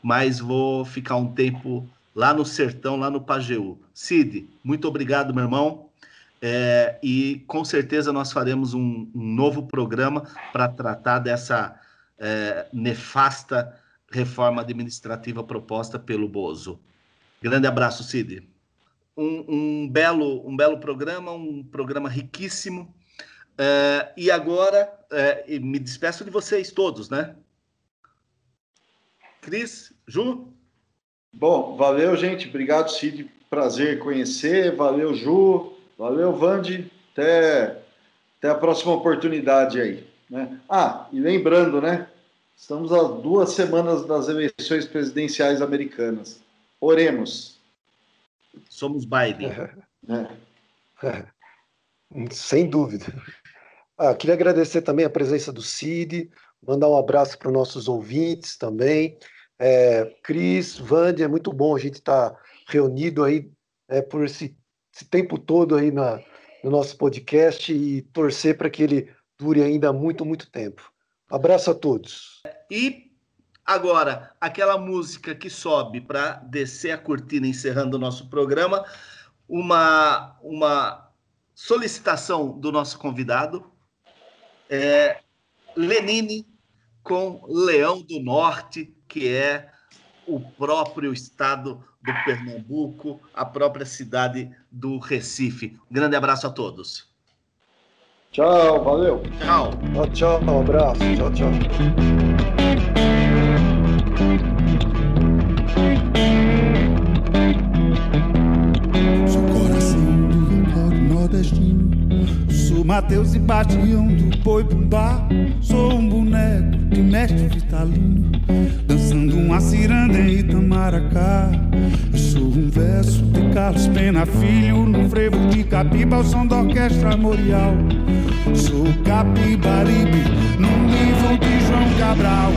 Mas vou ficar um tempo lá no sertão, lá no Pajeú. Cid, muito obrigado, meu irmão. É, e com certeza nós faremos um, um novo programa para tratar dessa é, nefasta reforma administrativa proposta pelo Bozo. Grande abraço, Cid. Um, um, belo, um belo programa, um programa riquíssimo. É, e agora, é, me despeço de vocês todos, né? Cris, Ju? Bom, valeu, gente. Obrigado, Cid. Prazer conhecer. Valeu, Ju. Valeu, Vande. Até, até a próxima oportunidade aí. Né? Ah, e lembrando, né? Estamos a duas semanas das eleições presidenciais americanas. Oremos. Somos Biden. É. Sem dúvida. Ah, queria agradecer também a presença do Cid, mandar um abraço para os nossos ouvintes também. É, Cris, Vande, é muito bom a gente estar tá reunido aí é, por esse, esse, tempo todo aí na, no nosso podcast e torcer para que ele dure ainda muito, muito tempo. Abraço a todos. E Agora, aquela música que sobe para descer a cortina encerrando o nosso programa, uma, uma solicitação do nosso convidado, é Lenine com Leão do Norte, que é o próprio estado do Pernambuco, a própria cidade do Recife. Grande abraço a todos. Tchau, valeu. Tchau. Tchau, tchau, um abraço. Tchau, tchau. Mateus Sebastião do Boi Bumbá. Sou um boneco de mestre vitalino. Dançando uma ciranda em Itamaracá. Eu sou um verso de Carlos Pena Filho. No frevo de Capiba, ao som da orquestra Morial. Sou Capibaribe, no livro de João Cabral.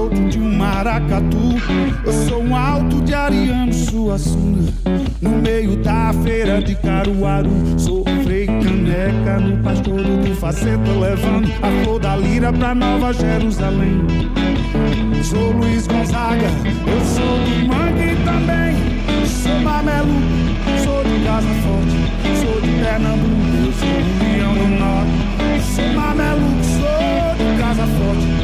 solto de um maracatu. Eu sou um alto de Ariano Suassuna, no meio da feira de Caruaru. sou Sofrei caneca no pastor do faceta, levando a flor da lira pra Nova Jerusalém. Sou Luiz Gonzaga, eu sou do Mangue também. Sou mamelo, sou de Casa Forte, sou de Pernambuco, eu sou do Leão do Norte. Sou mameluco, sou de Casa Forte.